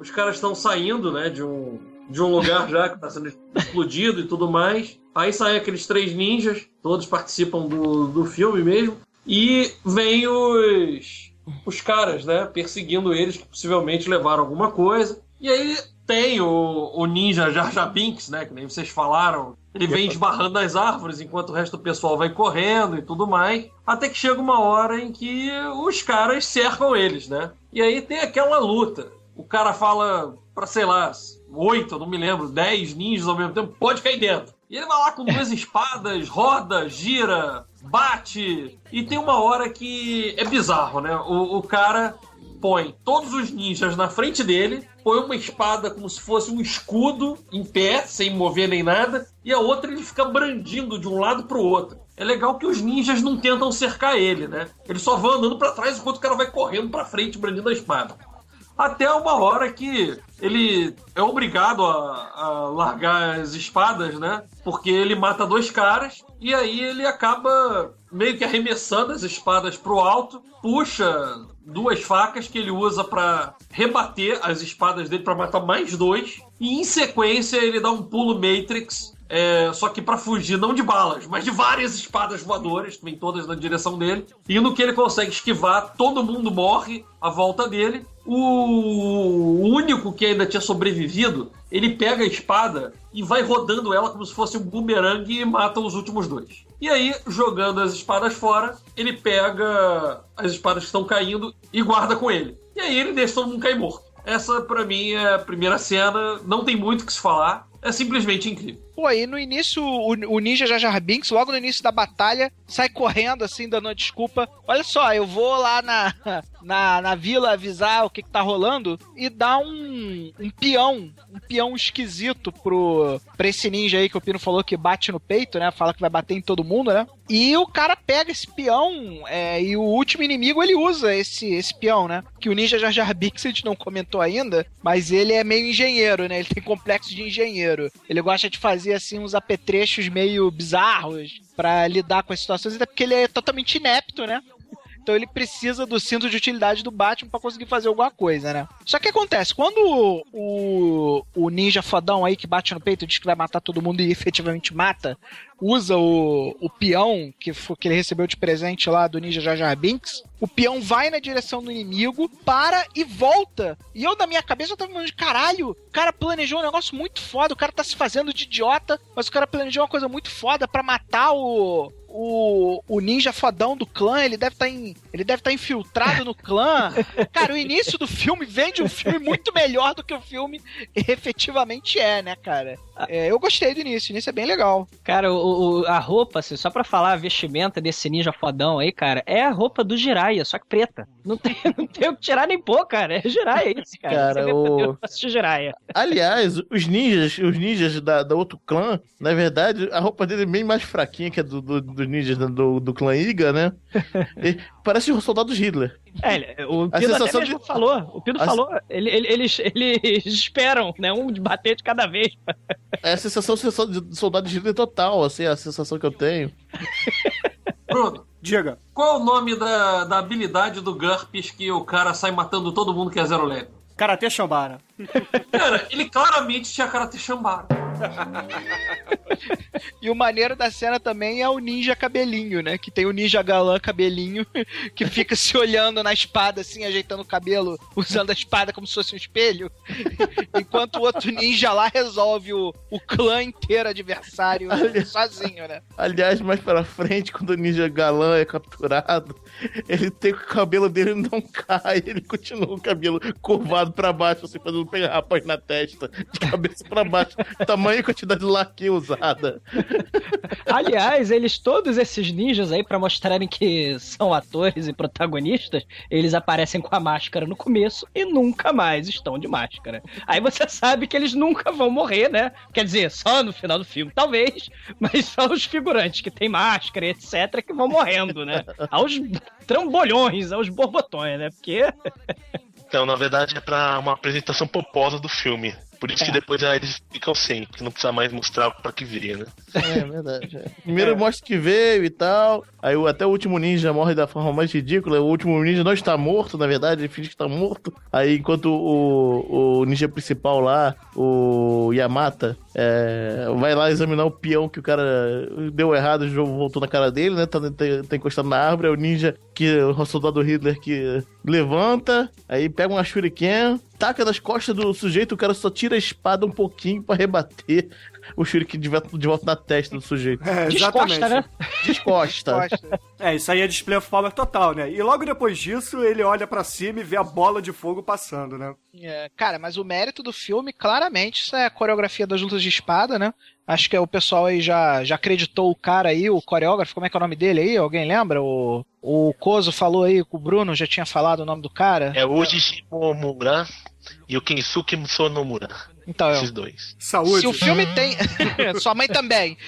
Os caras estão saindo, né, de um, de um lugar já que está sendo explodido e tudo mais. Aí saem aqueles três ninjas, todos participam do, do filme mesmo. E vem os, os caras, né, perseguindo eles, que possivelmente levaram alguma coisa. E aí tem o, o ninja Jar Jar Binks, né, que nem vocês falaram. Ele vem esbarrando nas árvores enquanto o resto do pessoal vai correndo e tudo mais. Até que chega uma hora em que os caras cercam eles, né? E aí tem aquela luta. O cara fala pra, sei lá, oito, não me lembro, dez ninjas ao mesmo tempo, pode cair dentro. E ele vai lá com duas espadas, roda, gira, bate. E tem uma hora que é bizarro, né? O, o cara põe todos os ninjas na frente dele, põe uma espada como se fosse um escudo em pé, sem mover nem nada, e a outra ele fica brandindo de um lado pro outro. É legal que os ninjas não tentam cercar ele, né? Ele só vai andando pra trás enquanto o cara vai correndo pra frente, brandindo a espada. Até uma hora que ele é obrigado a, a largar as espadas, né? Porque ele mata dois caras e aí ele acaba meio que arremessando as espadas pro alto, puxa duas facas que ele usa pra rebater as espadas dele pra matar mais dois e em sequência ele dá um pulo Matrix é, só que pra fugir não de balas, mas de várias espadas voadoras, vêm todas na direção dele. E no que ele consegue esquivar, todo mundo morre à volta dele. O único que ainda tinha sobrevivido, ele pega a espada e vai rodando ela como se fosse um bumerangue e mata os últimos dois. E aí, jogando as espadas fora, ele pega as espadas que estão caindo e guarda com ele. E aí ele deixa todo mundo cair morto. Essa, pra mim, é a primeira cena. Não tem muito o que se falar. É simplesmente incrível. Pô, aí no início, o, o ninja Jar Jar Binks, logo no início da batalha, sai correndo, assim, dando desculpa. Olha só, eu vou lá na, na, na vila avisar o que, que tá rolando e dá um, um peão, um peão esquisito pro, pra esse ninja aí que o Pino falou que bate no peito, né? Fala que vai bater em todo mundo, né? E o cara pega esse peão é, e o último inimigo ele usa esse, esse peão, né? Que o ninja Jar Jar Binks a gente não comentou ainda, mas ele é meio engenheiro, né? Ele tem complexo de engenheiro. Ele gosta de fazer assim uns apetrechos meio bizarros pra lidar com as situações, até porque ele é totalmente inepto, né? Então ele precisa do cinto de utilidade do Batman pra conseguir fazer alguma coisa, né? Só que acontece, quando o, o, ninja fodão aí que bate no peito diz que vai matar todo mundo e efetivamente mata, usa o, o peão que, que ele recebeu de presente lá do Ninja Jar Jar Binks, o peão vai na direção do inimigo, para e volta. E eu, na minha cabeça, eu tava falando de caralho, o cara planejou um negócio muito foda, o cara tá se fazendo de idiota, mas o cara planejou uma coisa muito foda pra matar o. O, o ninja fodão do clã, ele deve estar deve estar infiltrado no clã. Cara, o início do filme vende um filme muito melhor do que o filme efetivamente é, né, cara? É, eu gostei do início, o início é bem legal. Cara, o, o- a roupa, assim, só pra falar a vestimenta desse ninja fodão aí, cara, é a roupa do Jiraiya, só que preta. Não tem, não tem o que tirar nem pôr, cara. É Jiraiya isso, cara. Cara, Você o- assistir Jiraiya. Aliás, os ninjas, os ninjas da, da outro clã, na verdade, a roupa dele é bem mais fraquinha que a do, do- dos ninjas do, do clã Iga, né? E parece os soldados Hitler. É, o Pino até mesmo de- falou. O Pino a- falou. Ele, ele- eles, eles esperam, né? Um de bater de cada vez. É a sensação de soldado de total, assim, a sensação que eu tenho. Bruno, diga. Qual é o nome da, da habilidade do GURPS que o cara sai matando todo mundo que é zero leve? Karate Shambara. Cara, ele claramente tinha cara de chambara. E o maneiro da cena também é o ninja cabelinho, né? Que tem o ninja galã cabelinho que fica se olhando na espada, assim, ajeitando o cabelo, usando a espada como se fosse um espelho. Enquanto o outro ninja lá resolve o, o clã inteiro adversário sozinho, né? Aliás, mais pra frente, quando o ninja galã é capturado, ele tem que o cabelo dele não cai, ele continua com o cabelo curvado pra baixo, assim, fazendo pegar rapaz na testa, de cabeça pra baixo. Tamanho e quantidade de laque usada. Aliás, eles todos esses ninjas aí, pra mostrarem que são atores e protagonistas, eles aparecem com a máscara no começo e nunca mais estão de máscara. Aí você sabe que eles nunca vão morrer, né? Quer dizer, só no final do filme, talvez, mas são os figurantes que têm máscara, etc., que vão morrendo, né? Aos trambolhões, aos borbotões, né? Porque Então, na verdade, é pra uma apresentação pomposa do filme. Por isso que depois ah, eles ficam sem, porque não precisa mais mostrar pra que veio, né? É verdade. é. Primeiro mostra que veio e tal. Aí o- até o último ninja morre da forma mais ridícula. O último ninja não está morto, na verdade, ele finge que está morto. Aí enquanto o, o ninja principal lá, o Yamata, é, vai lá examinar o peão que o cara deu errado, o jogo voltou na cara dele, né? Tá, tá, tá encostado na árvore. Aí o ninja, que o soldado Hitler que levanta, aí pega uma shuriken, taca nas costas do sujeito, o cara só tira a espada um pouquinho pra rebater o shuriken de volta, de volta na testa do sujeito. É, Descosta, exatamente. né? Descosta. É, isso aí é display of power total, né? E logo depois disso, ele olha pra cima e vê a bola de fogo passando, né? É, cara, mas o mérito do filme, claramente, isso é a coreografia das lutas de espada, né? Acho que o pessoal aí já, já acreditou o cara aí, o coreógrafo, como é que é o nome dele aí? Alguém lembra? O, o Kozo falou aí, o Bruno já tinha falado o nome do cara. É o Uji Mura e o Kensuke Sonomura. Então, é. Esses dois. Saúde. Se o filme tem. Sua mãe também.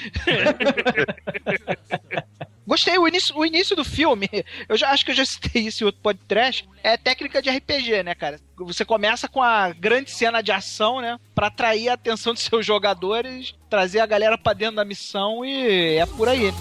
Gostei, o início, o início do filme, eu já acho que eu já citei isso em outro podcast, é técnica de RPG, né, cara? Você começa com a grande cena de ação, né? Pra atrair a atenção dos seus jogadores, trazer a galera pra dentro da missão e é por aí.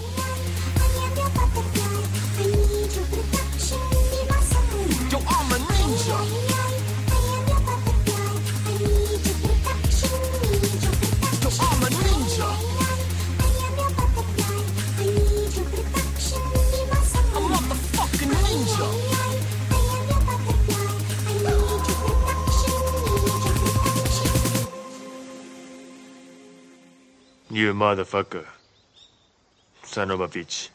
You motherfucker. Son of a bitch.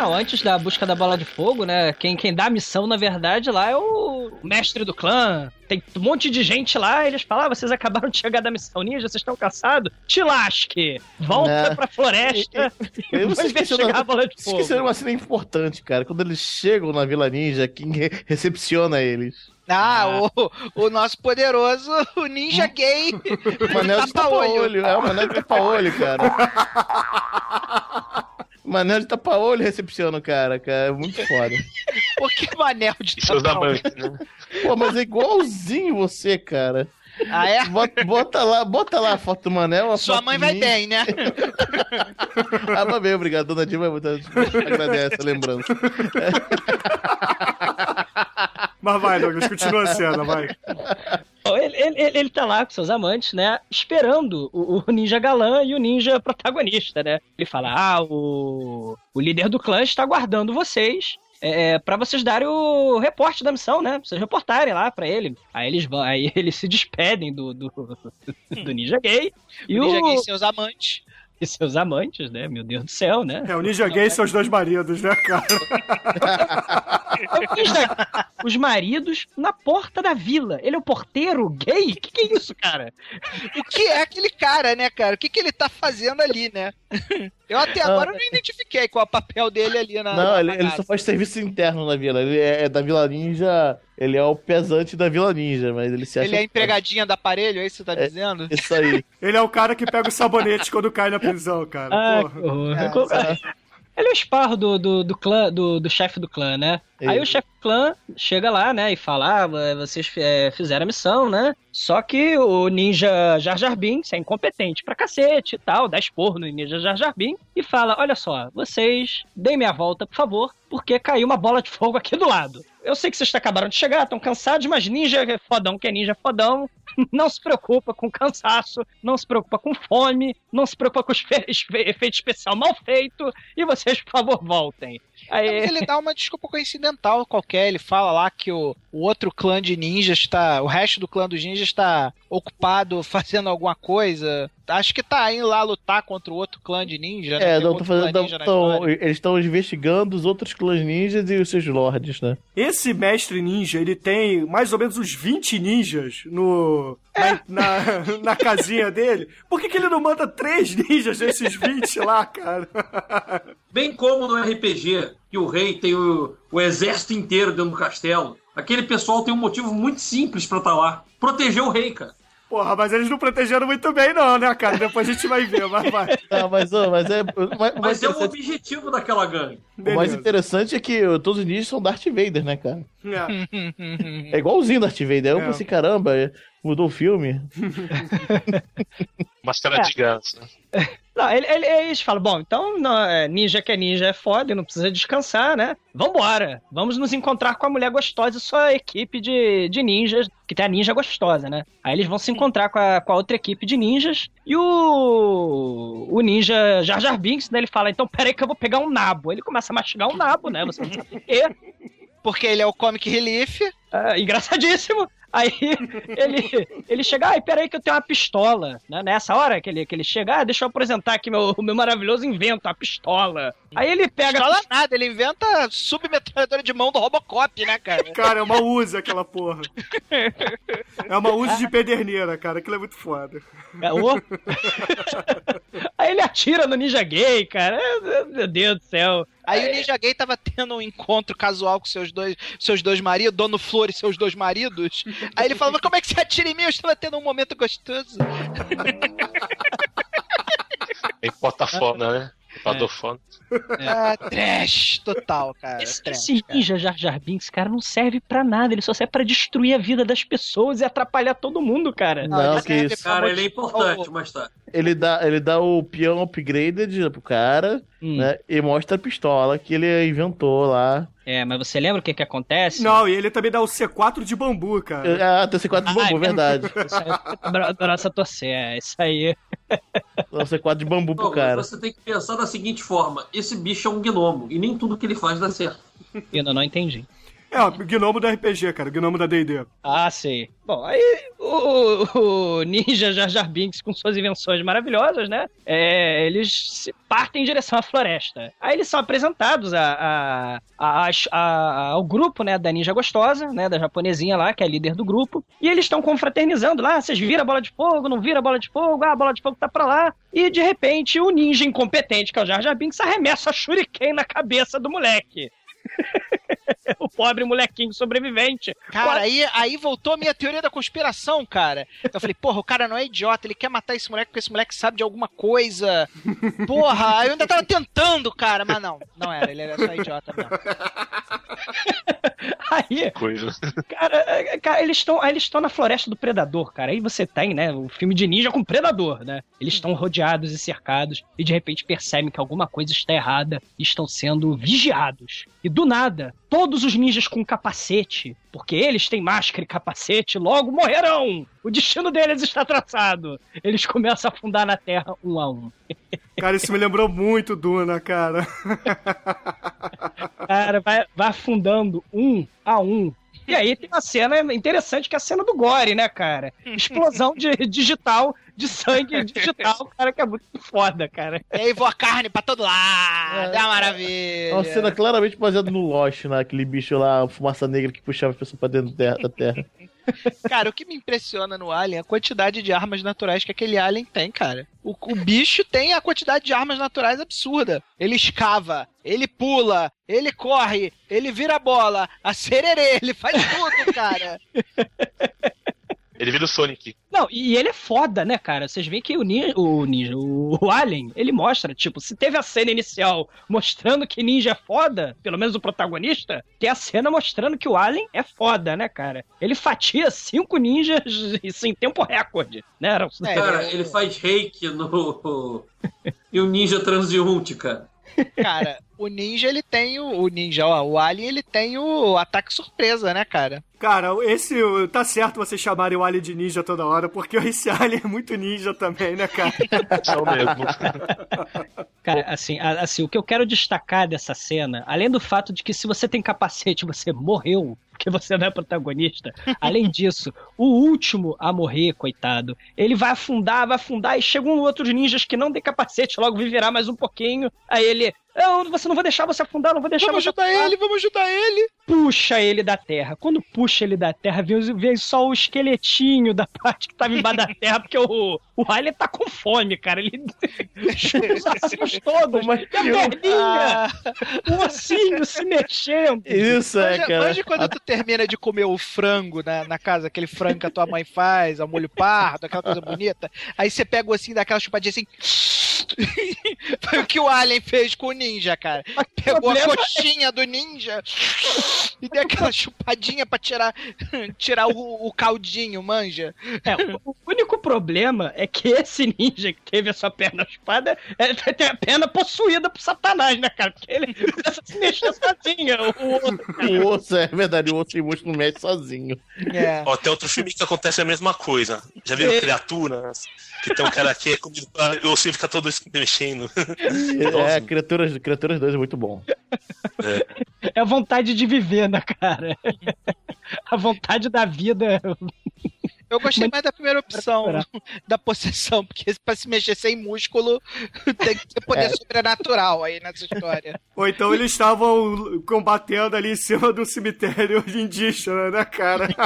Não, antes da busca da bola de fogo, né? Quem, quem dá a missão, na verdade, lá é o mestre do clã. Tem um monte de gente lá, eles falam: ah, vocês acabaram de chegar da missão ninja, vocês estão cansados? Te lasque! Volta É. pra floresta e vamos você esqueceu investigar a bola de fogo. Esqueceram uma cena importante, cara. Quando eles chegam na Vila Ninja, quem re- recepciona eles? Ah, O, o nosso poderoso, o ninja gay. Manel de tapa-olho. É o Manel de tapa-olho, cara. Manel de tapa-olho recepciona o cara, cara. É muito foda. Por que Manel de tapa-olho? né? Pô, mas é igualzinho você, cara. Ah, é? Bota, bota lá, bota lá a foto do Manel. Sua foto mãe vai bem, né? Ah, vai bem, obrigado. Dona Dilma muito agradece a lembrança. Mas vai, Douglas, continua a cena, vai. Ele, ele, ele- ele tá lá com seus amantes, né? Esperando o, o ninja galã e o ninja protagonista, né? Ele fala: Ah, o, o líder do clã está aguardando vocês. É, para vocês darem o reporte da missão, né? Pra vocês reportarem lá pra ele. Aí eles vão, aí eles se despedem do, do, do ninja gay. E o ninja o- gay e seus amantes. E seus amantes, né? Meu Deus do céu, né? É o ninja gay e seus dois maridos, né, cara? Eu fiz da- os maridos na porta da vila. Ele é o porteiro gay? Que que é isso, cara? O que é aquele cara, né, cara? O que, que ele tá fazendo ali, né? Eu até agora não identifiquei qual é o papel dele ali na. Não, na ele, ele só faz serviço interno na vila. Ele é da Vila Ninja. Ele é o pesante da Vila Ninja, mas ele se acha. Ele é empregadinha do aparelho, é isso que você tá É. dizendo? Isso aí. Ele é o cara que pega o sabonete quando cai na prisão, cara. Ah, Porra. É, Ele é o esparro do, do, do clã, do, do chefe do clã, né? Aí Ele. o chefe do clã chega lá, né, e fala, ah, vocês é, fizeram a missão, né? Só que o ninja Jar Jar Binks é incompetente pra cacete e tal, dá esporro no ninja Jar Jar Binks e fala, olha só, vocês deem minha volta, por favor, porque caiu uma bola de fogo aqui do lado. Eu sei que vocês acabaram de chegar, estão cansados, mas ninja é fodão que é ninja é fodão. Não se preocupa com cansaço, não se preocupa com fome, não se preocupa com efeito especial mal feito, e vocês, por favor, voltem. Aí, É, Mas ele dá uma desculpa coincidental qualquer. Ele fala lá que o, o outro clã de ninjas está. O resto do clã dos ninjas está ocupado fazendo alguma coisa. Acho que tá indo lá lutar contra o outro clã de ninja. né? É, Tem não, tô fazendo, clã tão- eles estão investigando os outros clãs ninjas e os seus lords, né? Esse mestre ninja, ele tem mais ou menos uns 20 ninjas no. Na, na, na casinha dele. Por que, que ele não manda três ninjas desses 20 lá, cara? Bem como no RPG, que o rei tem o, o exército inteiro dentro do castelo. Aquele pessoal tem um motivo muito simples pra estar lá. Proteger o rei, cara. Porra, mas eles não protegeram muito bem, não, né, cara? Depois a gente vai ver, mas vai. Ah, mas, mas é. o mais Mas é o objetivo daquela gangue. O mais Beleza. interessante é que todos os ninjas são Darth Vader, né, cara? É. É igualzinho Darth Vader. Eu É. pensei, caramba, é- mudou o filme. Máscara É. de ganso. Não, ele, ele- eles falam, bom, então não, é, ninja que é ninja é foda, e não precisa descansar, né? Vambora, vamos nos encontrar com a mulher gostosa e sua equipe de, de ninjas, que tem a ninja gostosa, né? Aí eles vão se encontrar com a, com a outra equipe de ninjas, e o, o ninja Jar Jar Binks, né, ele fala, então peraí que eu vou pegar um nabo. Ele começa a mastigar um nabo, né? Você não sabe por quê. Porque ele é o Comic Relief. É, engraçadíssimo. Aí ele, ele chega, ai, peraí que eu tenho uma pistola. Né? Nessa hora que ele, que ele chega, ah, deixa eu apresentar aqui meu, meu maravilhoso invento, a pistola. Aí ele pega. Pistola nada, ele inventa submetralhadora de mão do Robocop, né, cara? Cara, é uma Uzi aquela porra. É uma Uzi de pederneira, cara. Aquilo é muito foda. É, ô. Aí ele atira no ninja gay, cara. É, Meu Deus do céu. Aí o Ninja Gay tava tendo um encontro casual com seus dois, seus dois maridos, Dono Flor e seus dois maridos. Aí ele falou, mas como é que você atira em mim? Eu estava tendo um momento gostoso. Tem porta-fona, né? Portador-fona. Ah, trash total, cara. Esse, trash, esse cara. ninja Jar Jar Binks, cara, não serve pra nada. Ele só serve pra destruir a vida das pessoas e atrapalhar todo mundo, cara. Não, ele que serve isso. Cara, ele é importante, o- mas tá. Ele dá, ele dá o peão upgraded pro cara, Hum. né? E mostra a pistola que ele inventou lá. É, mas você lembra o que que acontece? Não, e ele também dá o C4 de bambu, cara. Ah, tem C4 de Ah, bambu, é verdade. Isso aí, nossa torcer, é isso aí. Dá o C4 de bambu pro Não, cara. você tem que pensar da seguinte forma: esse bicho é um gnomo e nem tudo que ele faz dá certo. Eu não, não entendi. É, o gnomo do RPG, cara. O gnomo da D&D. Ah, sei. Bom, aí o, o Ninja Jar Jar Binks com suas invenções maravilhosas, né? É, eles partem em direção à floresta. Aí eles são apresentados a, a- a- ao grupo, né, da Ninja Gostosa, né, da japonesinha lá, que é líder do grupo. E eles estão confraternizando lá, vocês viram a bola de fogo, não viram a bola de fogo, ah, a bola de fogo tá pra lá. E de repente o ninja incompetente, que é o Jar Jar Binks, arremessa a shuriken na cabeça do moleque. o pobre molequinho sobrevivente. Cara, aí, aí voltou a minha teoria da conspiração, cara. Eu falei, porra, o cara não é idiota, ele quer matar esse moleque porque esse moleque sabe de alguma coisa. Porra, eu ainda tava tentando, cara, mas não, não era, ele era só idiota mesmo. Aí, Coisa. cara, é, cara, eles estão eles estão na floresta do predador, cara. Aí você tem, né, o filme de ninja com predador, né? Eles estão rodeados e cercados e de repente percebem que alguma coisa está errada e estão sendo vigiados. E do nada, todos os ninjas com capacete, porque eles têm máscara e capacete, logo morrerão. O destino deles está traçado. Eles começam a afundar na terra um a um. Cara, isso me lembrou muito Duna, cara. Cara, vai, vai afundando um a um. E aí tem uma cena interessante que é a cena do Gore, né, cara? Explosão de, digital, de sangue digital, cara, que é muito foda, cara. E aí voa carne pra todo lado, é uma maravilha. É uma cena claramente baseada no Lost, né? Aquele bicho lá, fumaça negra que puxava a pessoa pra dentro da terra. Cara, o que me impressiona no Alien é a quantidade de armas naturais que aquele Alien tem, cara. O, o bicho tem a quantidade de armas naturais absurda. Ele escava, ele pula, ele corre, ele vira bola, a sererê, ele faz tudo, cara. Ele vira o Sonic. Não, e ele é foda, né, cara? Vocês veem que o ninja, o ninja, o, Alien, ele mostra, tipo, se teve a cena inicial mostrando que ninja é foda, pelo menos o protagonista, tem a cena mostrando que o Alien é foda, né, cara? Ele fatia cinco ninjas isso em tempo recorde, né? Era- Cara, ele faz reiki no. e o ninja transeunte, cara. Cara, o ninja ele tem o, o ninja, ó, o alien ele tem o ataque surpresa, né, cara? Cara, esse. Tá certo vocês chamarem o Alien de ninja toda hora, porque esse Alien é muito ninja também, né, cara? São mesmo. Cara, assim, assim, o que eu quero destacar dessa cena, além do fato de que se você tem capacete, você morreu, porque você não é protagonista. Além disso, o último a morrer, coitado, ele vai afundar, vai afundar, e chegam outros ninjas que não tem capacete, logo virar mais um pouquinho. Aí ele. Eu, você não vou deixar você afundar, não vou deixar Vamos você ajudar afundar." ele, vamos ajudar ele. Puxa ele da terra. Quando puxa ele da terra, vem, vem só o esqueletinho da parte que tava embaixo da terra, porque o, o Alien tá com fome, cara. Ele chupa os ossinhos todos. E a perninha, o ossinho se mexendo. Isso é, Manja, cara. manja quando tu termina de comer o frango na, na casa, aquele frango que a tua mãe faz, ao molho pardo, aquela coisa bonita. Aí você pega o assim, daquela chupadinha assim. Foi o que o Alien fez com o ninja, cara. Pegou problema a coxinha do ninja e deu aquela chupadinha pra tirar, tirar o, o caldinho, manja. É, o- o único problema é que esse ninja que teve a sua perna chupada é, tem a perna possuída por Satanás, né, cara? Porque ele começa a se mexer sozinho. O outro, cara. O osso, é verdade, o osso de músculo mexe sozinho. É. Ó, tem outro filme que acontece a mesma coisa. Já viram É. Criaturas? Que tem um cara que é comido pra... e o ossinho fica todo se mexendo. É, Criaturas, Criaturas 2 é muito bom. É a vontade de viver, né, cara? A vontade da vida. Eu gostei Mas- mais da primeira opção, da possessão, porque pra se mexer sem músculo tem que ter poder É. sobrenatural aí nessa história. Ou então eles estavam combatendo ali em cima do cemitério indígena, né, cara?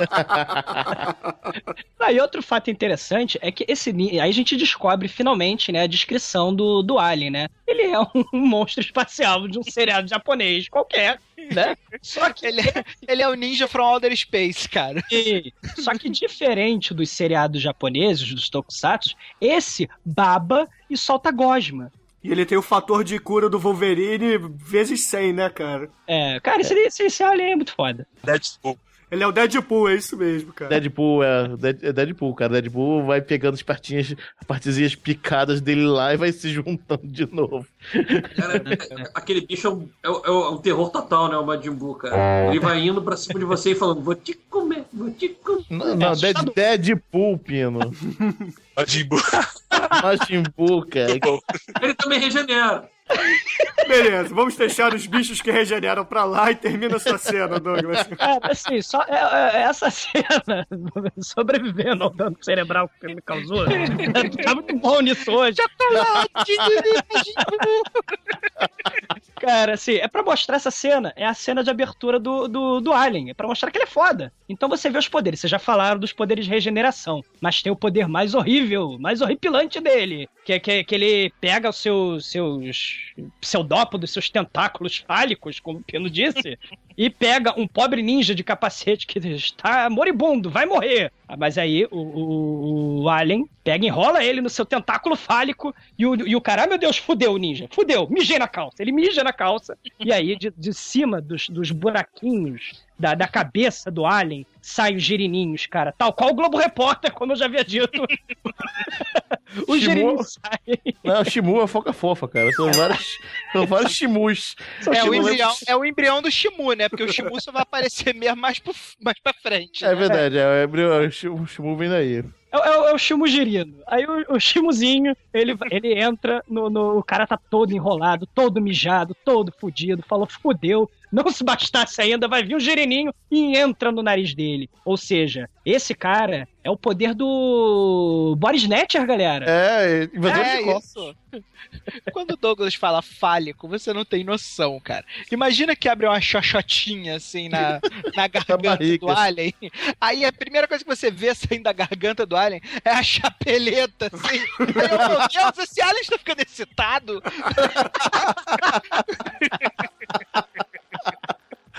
Ah, e outro fato interessante é que esse aí a gente descobre finalmente, né, a descrição do, do Alien, né? Ele é um monstro espacial de um seriado japonês qualquer, né? Só que Ele é, ele é o ninja from outer space, cara. E- Só que diferente dos seriados japoneses, dos tokusatsu, esse baba e solta gosma. E ele tem o fator de cura do Wolverine vezes 100, né, cara? É, cara, esse, esse, esse alien é muito foda. Deadpool. Ele é o Deadpool, é isso mesmo, cara. Deadpool é, é Deadpool, cara. Deadpool vai pegando as partinhas, as partezinhas picadas dele lá e vai se juntando de novo. Cara, é- aquele bicho é um, é, é um terror total, né? O Majin Buu, cara. Ele vai indo pra cima de você e falando: Vou te comer, vou te comer. Não, não Dead, Deadpool, Pino. Majin Buu. Majin Buu, cara. Ele também regenera. Beleza, vamos deixar os bichos que regeneram pra lá e termina essa cena, Douglas. Cara, assim, só é- é- essa cena, sobrevivendo ao dano cerebral que ele me causou, tá muito bom nisso hoje. Cara, assim, é pra mostrar essa cena. É a cena de abertura do, do, do Alien. É pra mostrar que ele é foda. Então você vê os poderes. Vocês já falaram dos poderes de regeneração. Mas tem o poder mais horrível, mais horripilante dele. Que é que, que ele pega os seus, seus pseudópodos, seus tentáculos fálicos, como o Pino disse, e pega um pobre ninja de capacete que está moribundo, vai morrer. Ah, Mas aí o, o, o Alien pega, enrola ele no seu tentáculo fálico e o, e o cara, ah, meu Deus, fudeu o ninja, fudeu, mijei na calça. Ele mija na calça e aí de, de cima dos, dos buraquinhos da, da cabeça do Alien saem os girininhos, cara. Tal qual o Globo Repórter, como eu já havia dito. os Shimu- girininhos saem. Não, o Shimu é foca fofa, cara. São vários, são vários Shimus. É o, Shimu embrião, é o embrião do Shimu, né? Porque o Shimu só vai aparecer mesmo mais, pro, mais pra frente. É né? verdade, é, o embrião- o O Shimu vem daí. É, é é o Chimo girino. Aí o, o Chimozinho, ele, ele entra no, no- O cara tá todo enrolado, todo mijado, todo fudido. Falou, fudeu. Não se bastasse ainda, vai vir um girininho e entra no nariz dele. Ou seja, esse cara é o poder do Boris Snatcher, galera. É, invasor É de corpos. isso. Quando o Douglas fala fálico, você não tem noção, cara. Imagina que abre uma xoxotinha assim na, na garganta do. Alien. Aí a primeira coisa que você vê saindo da garganta do Alien é a chapeleta, assim. Aí eu, meu Deus, esse Alien está ficando excitado.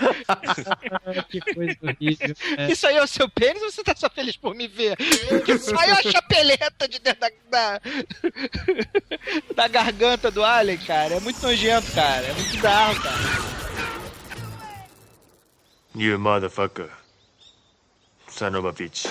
Que coisa horrível. É. Isso aí é o seu pênis ou você tá só feliz por me ver? Que sai a chapeleta de dentro da, da, da garganta do Alien, cara. É muito nojento, cara. É muito bizarro, cara. You motherfucker. Son of a bitch.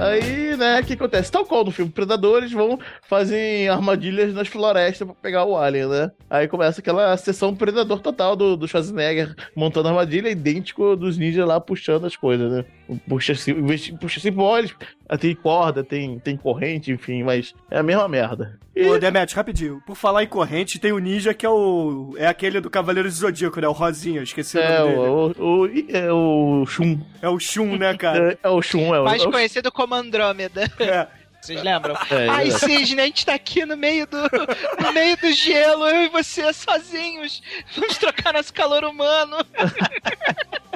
Aí, né, o que acontece? Tal qual no filme Predador, eles vão fazer armadilhas nas florestas pra pegar o alien, né? Aí começa aquela sessão Predador total do, do Schwarzenegger montando armadilha, idêntico dos ninjas lá puxando as coisas, né? Puxa assim, puxa assim, eles- tem corda, tem, tem corrente, enfim, mas é a mesma merda. Ô, Demet, rapidinho. Por falar em corrente, tem o ninja que é o. É aquele do Cavaleiro do Zodíaco, né? O Rosinha, esqueci É, o nome dele. o, o, é o Shun. É o Shun, né, cara? É, é o Shun, é o. Mais é o- conhecido como Andrômeda. Vocês lembram? É, Ai, é. Cisne, a gente tá aqui no meio do, no meio do gelo, eu e você sozinhos. Vamos trocar nosso calor humano.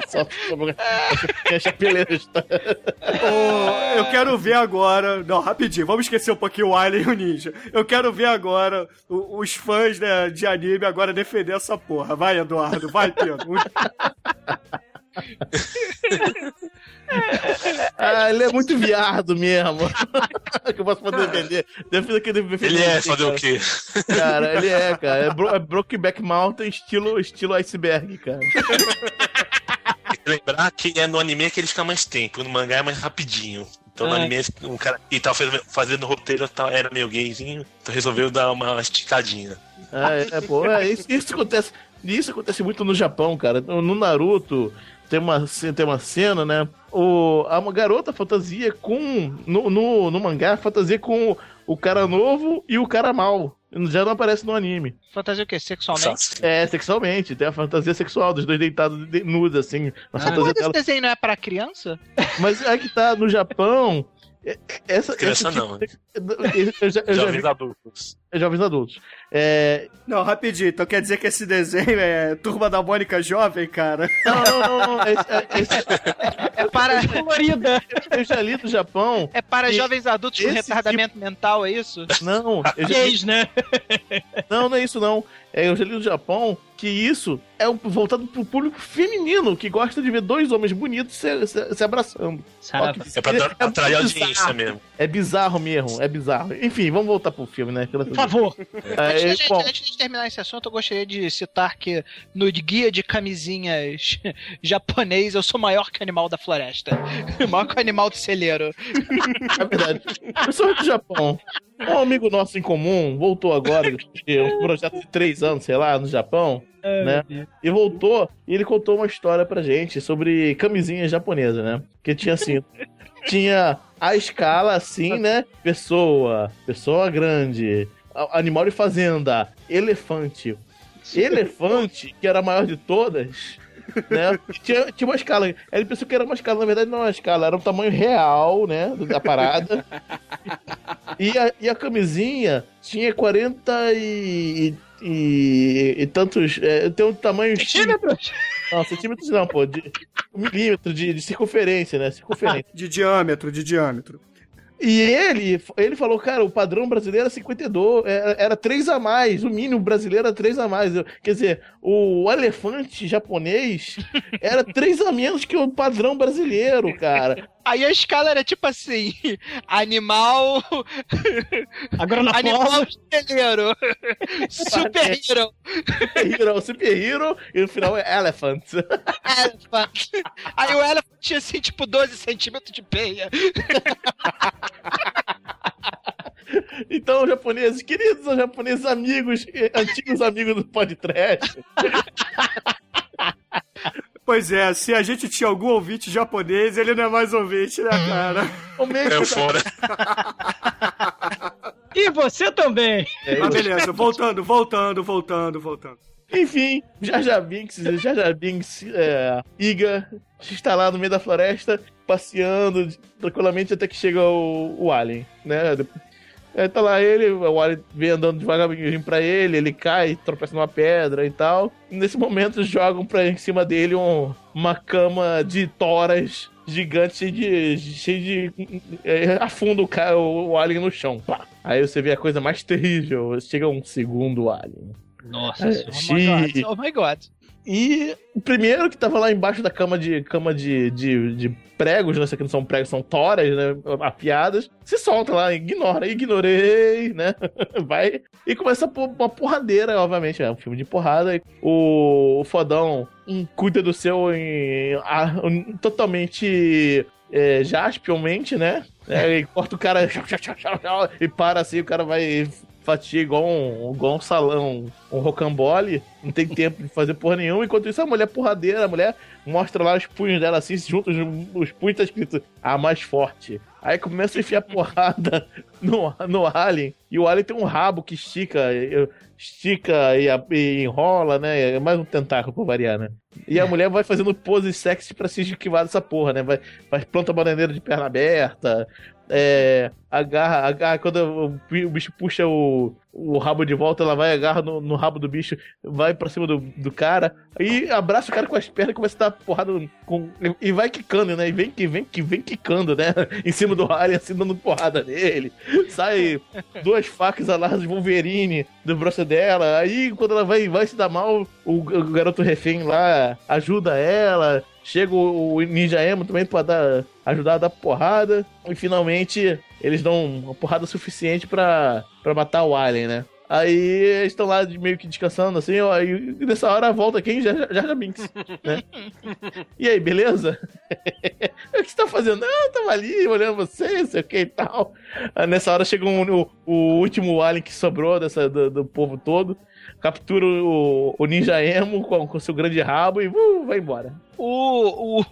Só, só a chapeleira está. Ô, eu quero ver agora. Não, rapidinho, vamos esquecer um pouquinho o Alien e o Ninja. Eu quero ver agora os fãs né, de anime agora defender essa porra. Vai, Eduardo, vai, Pedro. Ah, ele é muito viado mesmo. que eu posso poder defender. Devo defender. Ele é, assim, fazer o quê? Cara, ele é, cara. É, bro, é Brokeback Mountain estilo, estilo iceberg, cara. Tem que lembrar que é no anime que ele fica mais tempo, no mangá é mais rapidinho. Então no É. anime, um cara que tava fazendo, fazendo roteiro tá- era meio gayzinho, então resolveu dar uma esticadinha. Ah, é, pô, é, isso, isso acontece. Isso acontece muito no Japão, cara. No Naruto tem uma, tem uma cena, né? O, a uma garota fantasia com. No, no, no mangá, fantasia com o cara novo e o cara mal. Já não aparece no anime. Fantasia o quê? Sexualmente? É, sexualmente. Tem a fantasia sexual dos dois deitados de, nus, assim. A Ah, fantasia mas esse dela. desenho não é pra criança? Mas é que tá no Japão. É- Essa, Criança tipo não. de- Eu já, eu já Jovens vi- adultos. Jovens adultos. É, Não, rapidinho. Então quer dizer que esse desenho é Turma da Mônica Jovem, cara? Não, não, não. não. Esse, é- esse- É para, Colorida. eu já li do Japão. é para jovens adultos com esse retardamento mental, é isso? Não, eu já Gays, né? não, não é isso não. É, eu já li do Japão que isso é um- voltado pro público feminino que gosta de ver dois homens bonitos se, se- se abraçando. É pra É atrair muito audiência bizarro. mesmo. É bizarro mesmo, é bizarro. Enfim, vamos voltar pro filme, né? Por favor. É, Antes, bom, antes de terminar esse assunto, eu gostaria de citar que no guia de camisinhas japonês eu sou maior que o animal da floresta. maior que o animal do celeiro. é verdade. Pessoal do Japão. Um amigo nosso em comum voltou agora, de um projeto de três anos, sei lá, no Japão, né? E voltou e ele contou uma história pra gente sobre camisinha japonesa, né? Que tinha assim, tinha a escala assim, né? Pessoa, pessoa grande, animal de fazenda, elefante. Elefante, que era a maior de todas, né? Tinha, tinha uma escala. Ele pensou que era uma escala, na verdade não era uma escala, era um tamanho real, né? Da parada. E a, e a camisinha tinha 40 e. e, e tantos. É, tem um tamanho. Centímetros? Não, centímetros não, pô. De, um milímetro de, de circunferência, né? Circunferência. De diâmetro, de diâmetro. E ele, ele falou, cara, o padrão brasileiro era 52, era, era 3 a mais, o mínimo brasileiro era 3 a mais. Eu- Quer dizer, o elefante japonês era 3 a menos que o padrão brasileiro, cara. Aí a escala era tipo assim: animal. Agora na animal forma. celeiro. Super hero. Super Hero, Super Hero, e no final é Elephant. Elephant. Aí o elephant tinha assim, tipo, 12 centímetros de peia. Então, japoneses, queridos japoneses amigos, antigos amigos do podcast, Pois é, se a gente tinha algum ouvinte japonês, ele não é mais ouvinte, né, cara? o mesmo. É fora. E você também. É, Mas beleza, voltando, voltando, voltando, voltando. Enfim, Jaja Binks, Jaja Binks, é, Iga, está lá no meio da floresta, passeando tranquilamente até que chega o, o Alien, né? É, tá lá ele, o Alien vem andando devagarzinho pra ele, ele cai, tropeça numa pedra e tal. Nesse momento jogam pra em cima dele um- uma cama de toras gigante, cheio de. cheio de. é, afunda o, cara, o, o Alien no chão. Pá. Aí você vê a coisa mais terrível. Chega um segundo Alien. Nossa É, senhora, Xi- oh my god. E o primeiro que tava lá embaixo da cama de cama de, de, de pregos, né? Isso aqui não são pregos, são toras, né? Afiadas. Se solta lá, ignora, ignorei, né? Vai. E começa uma porradeira, obviamente. É um filme de porrada. O, o fodão cuida do seu em, um, totalmente é, jaspionmente, né? É, corta o cara e para assim, o cara vai fatia igual um, igual um salão, um rocambole, não tem tempo de fazer porra nenhuma. Enquanto isso, a mulher porradeira, a mulher mostra lá os punhos dela assim, juntos, os punhos tá escrito a mais forte. Aí começa a enfiar porrada no, no Alien, e o Alien tem um rabo que estica, estica e, e enrola, né? É mais um tentáculo pra variar, né? E a mulher vai fazendo pose sexy pra se esquivar dessa porra, né? Vai, vai planta bananeira de perna aberta, é, agarra, agarra quando o, bicho puxa o, o rabo de volta, ela vai, agarra no, no rabo do bicho, vai pra cima do, do cara, aí abraça o cara com as pernas e começa a dar porrada com, e vai quicando, né? E vem que vem que vem quicando, né? Em cima do alien, assim, dando porrada nele. Sai duas facas aladas de Wolverine do braço dela. Aí quando ela vai, vai se dar mal, o, o garoto refém lá ajuda ela. Chega o, o Ninja Emo também pra dar, ajudar a dar porrada. E finalmente eles dão uma porrada suficiente pra matar o Alien, né? Aí eles estão lá de- meio que descansando, assim, ó, e nessa hora volta quem? Jar Jar Jar Binks, né? E aí, beleza? o que você tá fazendo? Ah, eu tava ali olhando você, não sei o que e tal. Aí nessa hora chega um- o, o último alien que sobrou dessa, do, do povo todo, captura o, o Ninja Emo com, com seu grande rabo e uh, vai embora. O, o,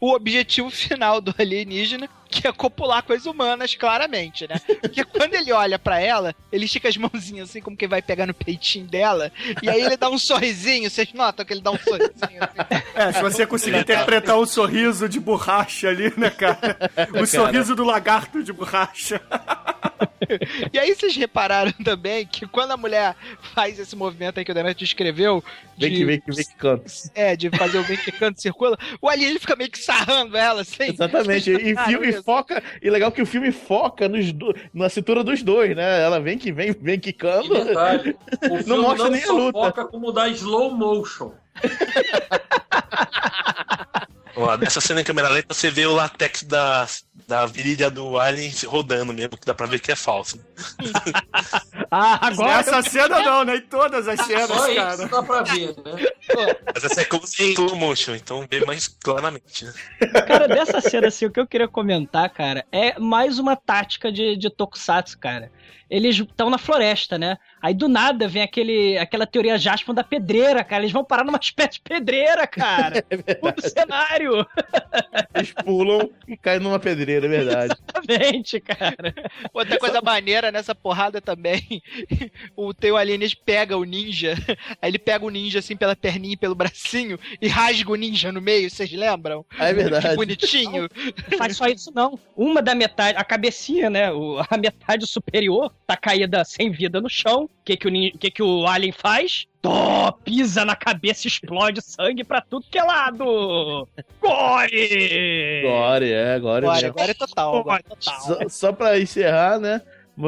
o objetivo final do alienígena, que é copular com as humanas, claramente, né? Porque quando ele olha pra ela, ele estica as mãozinhas assim, como que vai pegar no peitinho dela, e aí ele dá um sorrisinho, vocês notam que ele dá um sorrisinho assim. É, se você conseguir interpretar um sorriso de borracha ali, né, cara? O Cara. sorriso do lagarto de borracha. E aí vocês repararam também que quando a mulher faz esse movimento aí que o Daniel descreveu. Vem de- que vem que vem que canta. É, de fazer o vem que canto circula, o alienígena fica meio que sarrando ela, assim. Exatamente. E, Ah, filme isso. foca. E legal que o filme foca nos do- na cintura dos dois, né? Ela vem que vem, vem. E detalhe, o não filme mostra não nem a luta. foca como dá slow motion. Ó, nessa cena em câmera lenta você vê o latex da, da virilha do Alien se rodando mesmo, que dá pra ver que é falso. Ah, agora. Nessa cena não, né? Em todas as cenas, Só cara. isso dá pra ver, né? Mas essa é como se em slow motion, então vê mais claramente, né? Cara, dessa cena, assim, o que eu queria comentar, cara, é mais uma tática de, de Tokusatsu, cara. Eles estão na floresta, né? Aí do nada vem aquele, aquela teoria Jaspion da pedreira, cara. Eles vão parar numa espécie de pedreira, cara. Todo cenário. Eles pulam e caem numa pedreira, é verdade. Exatamente, cara. Outra coisa maneira nessa porrada também, o teu alienígena pega o ninja, aí ele pega o ninja assim pela perninha e pelo bracinho e rasga o ninja no meio, vocês lembram? Ah, é verdade. Que bonitinho. Não faz só isso, não. Uma da metade, a cabecinha, né? o- a metade superior tá caída sem vida no chão. O que, que, o, que, que o Alien faz? Tó, pisa na cabeça, explode sangue pra tudo que é lado! Gore! Agora, é, agora. Agora, mesmo. agora é total, agora é total. Só, só pra encerrar, né?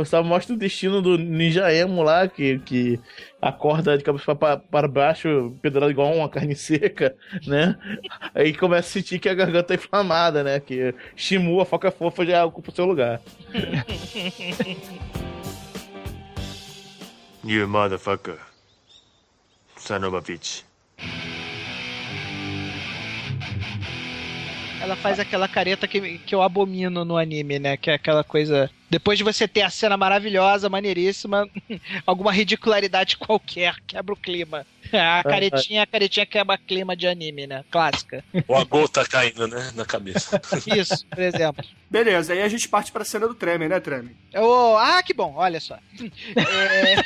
Só mostra o destino do Ninja Emo lá, que, que acorda de cabeça pra- para baixo, pedrado igual uma carne seca, né? Aí começa a sentir que a garganta é inflamada, né? Que Shimu, a foca fofa, já ocupa o seu lugar. You motherfucker. Son of a bitch. Ela faz aquela careta que, que eu abomino no anime, né? Que é aquela coisa. Depois de você ter a cena maravilhosa, maneiríssima, alguma ridicularidade qualquer quebra o clima. A caretinha, a caretinha quebra clima de anime, né? Clássica. Ou a gota caindo, né? Na cabeça. Isso, por exemplo. Beleza, aí a gente parte pra cena do Treme, né, Treme? Ô, ah, que bom, olha só. É,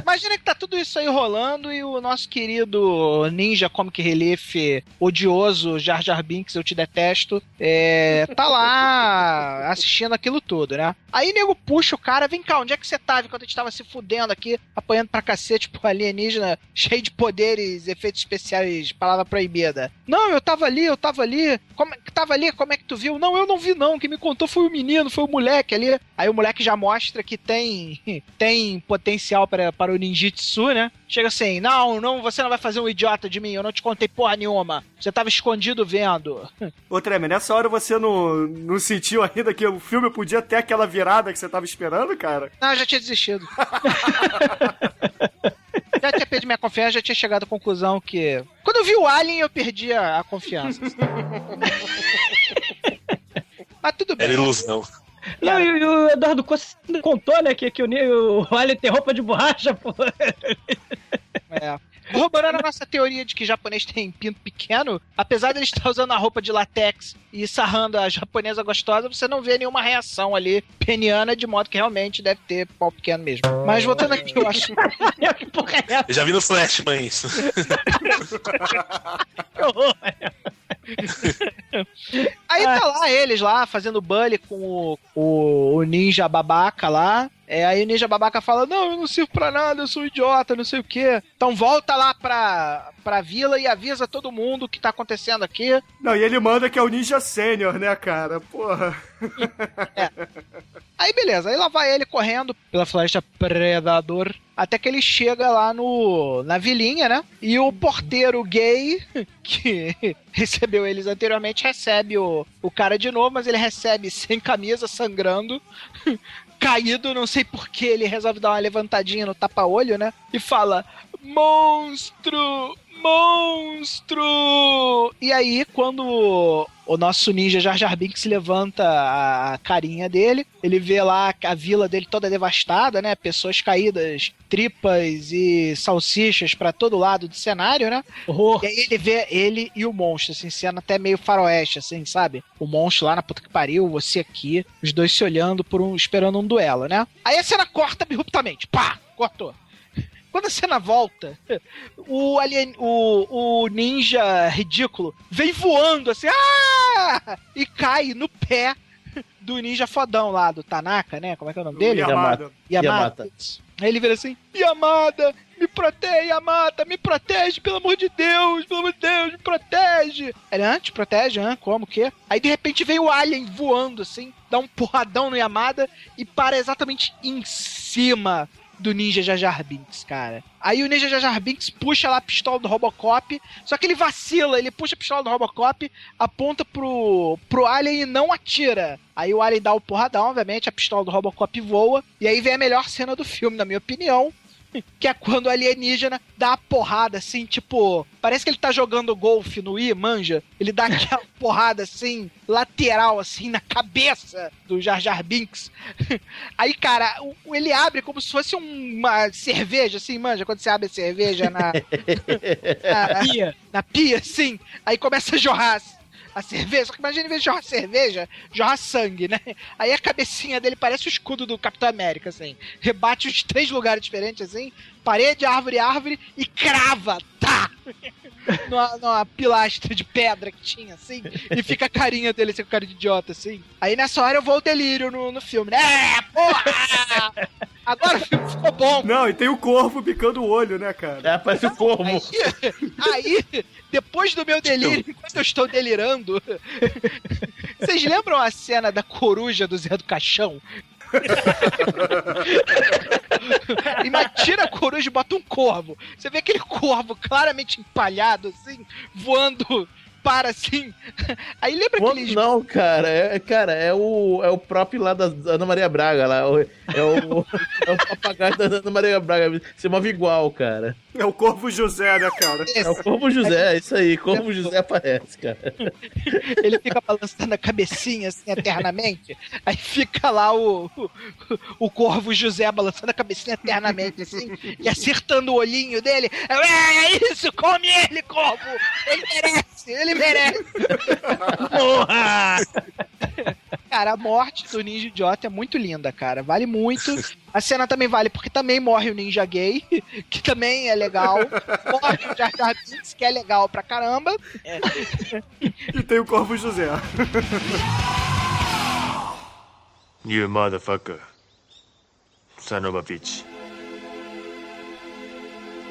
Imagina que tá tudo isso aí rolando e o nosso querido Ninja Comic Relief odioso Jar Jar Binks, eu te detesto, é, tá lá assistindo aquilo tudo, né? Aí nego puxa o cara, vem cá, onde é que você tava enquanto a gente tava se fudendo aqui, apanhando pra cacete pro alienígena cheio de poderes, efeitos especiais, palavra proibida. Não, eu tava ali, eu tava ali. Como tava ali? Como é tu viu? Não, eu não vi não. Quem me contou foi o menino, foi o moleque ali. Aí o moleque já mostra que tem tem potencial para, para o ninjitsu, né? Chega assim, não, não, você não vai fazer um idiota de mim, eu não te contei porra nenhuma. Você tava escondido vendo. Ô, Tremer, nessa hora você não, não sentiu ainda que o filme podia ter aquela virada que você tava esperando, cara? Não, eu já tinha desistido. já tinha perdido minha confiança, já tinha chegado à conclusão que. Quando eu vi o Alien, eu perdi a, a confiança. Mas tudo bem. Era ilusão. Não, e, e o Eduardo Costa contou, né, que, que o, o Alien tem roupa de borracha, pô. É. Corroborando a nossa teoria de que japonês tem pinto pequeno, apesar de ele estar usando a roupa de latex e sarrando a japonesa gostosa, você não vê nenhuma reação ali peniana, de modo que realmente deve ter pau pequeno mesmo. Mas voltando aqui, eu acho. Eu já vi no Flashman isso. Que horror. Aí tá lá eles lá fazendo bully com o, o, o ninja babaca lá. É, aí o ninja babaca fala: Não, eu não sirvo pra nada, eu sou um idiota, não sei o quê. Então volta lá pra, pra vila e avisa todo mundo o que tá acontecendo aqui. Não, e ele manda que é o Ninja Sênior, né, cara? Porra. Aí beleza, aí lá vai ele correndo pela floresta Predador, até que ele chega lá no na vilinha, né? E o porteiro gay que recebeu eles anteriormente recebe o, o cara de novo, mas ele recebe sem camisa, sangrando, caído, não sei por que ele resolve dar uma levantadinha no tapa-olho, né? E fala: "Monstro! Monstro! E aí, quando o nosso ninja Jar Jar Binks levanta a carinha dele, ele vê lá a vila dele toda devastada, né? Pessoas caídas, tripas e salsichas pra todo lado do cenário, né? E aí ele vê ele e o monstro, assim, cena até meio faroeste, assim, sabe? O monstro lá na puta que pariu, você aqui, os dois se olhando por um, esperando um duelo, né? Aí a cena corta abruptamente, pá, cortou. Quando a cena volta, o, alien, o, o ninja ridículo vem voando assim, ah! E cai no pé do ninja fodão lá, do Tanaka, né? Como é que é o nome dele? Yamada. Yamada. Aí ele vira assim, Yamada, me protege, Yamada, me protege, pelo amor de Deus, pelo amor de Deus, me protege. Ele, ah, te protege, ah, como, o quê? Aí de repente vem o Alien voando assim, dá um porradão no Yamada e para exatamente em cima do Ninja Jar Jar Binks, cara. Aí o Ninja Jar Jar Binks puxa lá a pistola do Robocop, só que ele vacila, ele puxa a pistola do Robocop, aponta pro, pro Alien e não atira. Aí o Alien dá o porradão, obviamente, a pistola do Robocop voa, e aí vem a melhor cena do filme, na minha opinião, que é quando o alienígena dá a porrada assim, tipo, parece que ele tá jogando golfe no I, manja. Ele dá aquela porrada assim, lateral, assim, na cabeça do Jar Jar Binks. Aí, cara, ele abre como se fosse um- uma cerveja, assim, manja, quando você abre a cerveja na, na pia, na pia, assim, aí começa a jorrar a cerveja, só que imagina em vez de jorrar cerveja, jorrar sangue, né? Aí a cabecinha dele parece o escudo do Capitão América, assim. Rebate os três lugares diferentes, assim, parede, árvore, árvore, e crava, tá! numa, numa pilastra de pedra que tinha, assim, e fica a carinha dele, assim, com cara de idiota, assim. Aí nessa hora eu vou ao delírio no, no filme, né? É, porra! Agora o filme ficou bom. Não, e tem o corvo picando o olho, né, cara? É, parece o corvo. Aí, depois do meu delírio, enquanto eu estou delirando, vocês lembram a cena da coruja do Zé do Caixão? e mas tira a coruja e bota um corvo. Você vê aquele corvo claramente empalhado, assim, voando para assim. Aí lembra Quando aquele. não, cara, é, cara, é o, é o próprio lá da Ana Maria Braga, lá, é o, é o papagaio da Ana Maria Braga, se move igual, cara. É o Corvo José, né, cara? É o Corvo José, é isso aí, Corvo José aparece, cara. Ele fica balançando a cabecinha assim eternamente. Aí fica lá o, o, o corvo José balançando a cabecinha eternamente assim e acertando o olhinho dele. É, é isso, come ele, corvo! Ele merece, ele merece! Porra! Cara, a morte do ninja idiota é muito linda, cara. Vale muito. A cena também vale porque também morre o ninja gay, que também é legal. Morre o Jar Jar Binks, que é legal pra caramba. E tem o Corvo José. You motherfucker. Son of a bitch.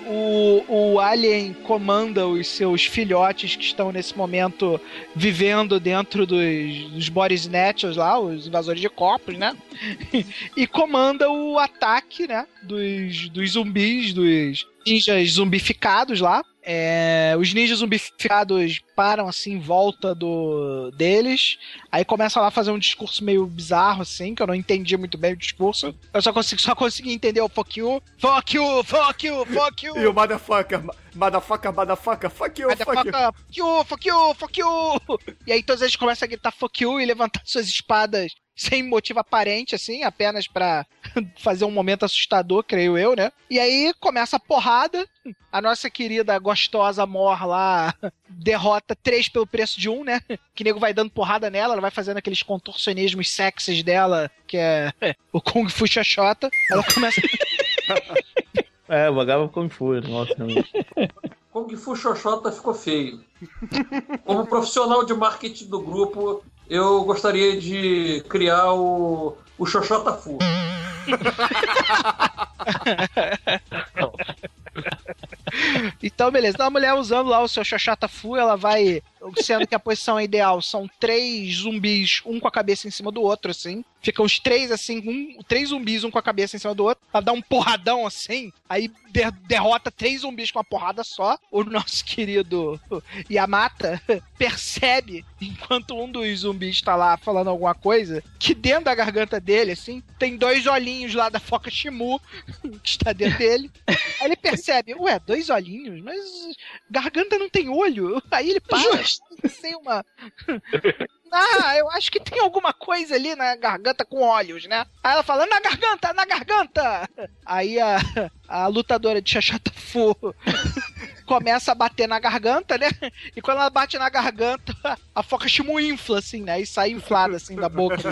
O, o Alien comanda os seus filhotes que estão nesse momento vivendo dentro dos, dos body lá, os invasores de corpos, né? e comanda o ataque, né? Dos, dos zumbis, dos ninjas zumbificados lá. É, os ninjas zumbificados param assim em volta do deles. Aí começa lá a fazer um discurso meio bizarro, assim, que eu não entendi muito bem o discurso. Eu só consegui, só consegui entender o fuck you, fuck you, fuck you, fuck you. E o motherfucker, motherfucker, motherfucker, fuck you, fuck you. Motherfucker, fuck you, fuck you, fuck you. E aí todos eles começam a gritar fuck you e levantar suas espadas sem motivo aparente, assim, apenas pra fazer um momento assustador, creio eu, né? E aí começa a porrada. A nossa querida gostosa Mor lá derrota três pelo preço de um, né? Que nego vai dando porrada nela, ela vai fazendo aqueles contorcionismos sexys dela, que é o Kung Fu Xoxota. Ela começa. É, o Vagava Kung Fu, nossa. Kung Fu Xoxota ficou feio. Como profissional de marketing do grupo, eu gostaria de criar o, o Xoxota Fu. Então, beleza. Então, a mulher usando lá o seu Xoxota Fu, ela vai. Sendo que a posição ideal são três zumbis, um com a cabeça em cima do outro, assim. Ficam os três, assim, um, três zumbis, um com a cabeça em cima do outro. Ela dá um porradão assim. Aí de- derrota três zumbis com uma porrada só. O nosso querido Yamata percebe, enquanto um dos zumbis tá lá falando alguma coisa, que dentro da garganta dele, assim, tem dois olhinhos lá da foca Shimu que está dentro dele. Aí ele percebe, ué, dois olhinhos? Mas garganta não tem olho? Aí ele para, sem uma... Ah, eu acho que tem alguma coisa ali na garganta com olhos, né? Aí ela fala, na garganta, na garganta! Aí a, a lutadora de Xaxata Fu começa a bater na garganta, né? E quando ela bate na garganta, a foca Shimu infla, assim, né? E sai inflada, assim, da boca.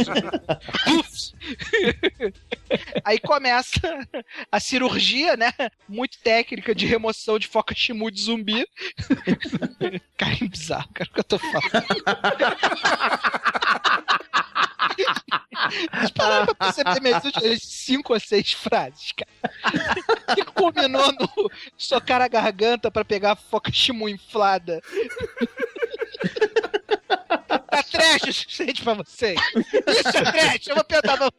Aí começa a cirurgia, né? Muito técnica de remoção de foca Shimu de zumbi. Cara, é bizarro, cara, o que eu tô falando. Mas para pra perceber minhas últimas cinco ou seis frases, cara. Que combinou no socar a garganta pra pegar a foca Shimu inflada. Tá trash o suficiente pra vocês? Isso é trash! Eu vou perguntar pra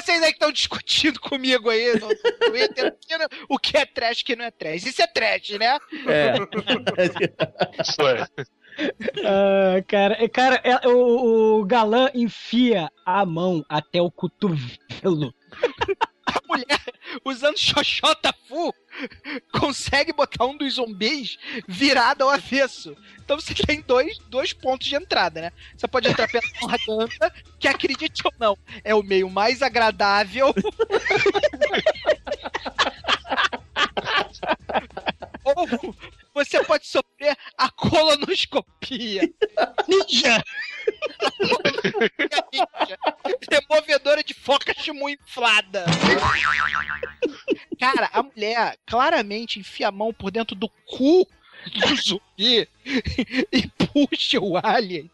vocês aí que estão discutindo comigo aí no Twitter o que não- o que é trash e o que não é trash. Isso é trash, né? É. Isso é. Ah, cara, é- cara é- o, o galã enfia a mão até o cotovelo. A mulher, usando xoxota fu, consegue botar um dos zumbis virado ao avesso. Então você tem dois, dois pontos de entrada, né? Você pode entrar pela garganta, que acredite ou não, é o meio mais agradável. ou você pode sofrer a colonoscopia. Ninja! Ninja! Removedora de foca chimu inflada. Cara, a mulher claramente enfia a mão por dentro do cu do zumbi e puxa o alien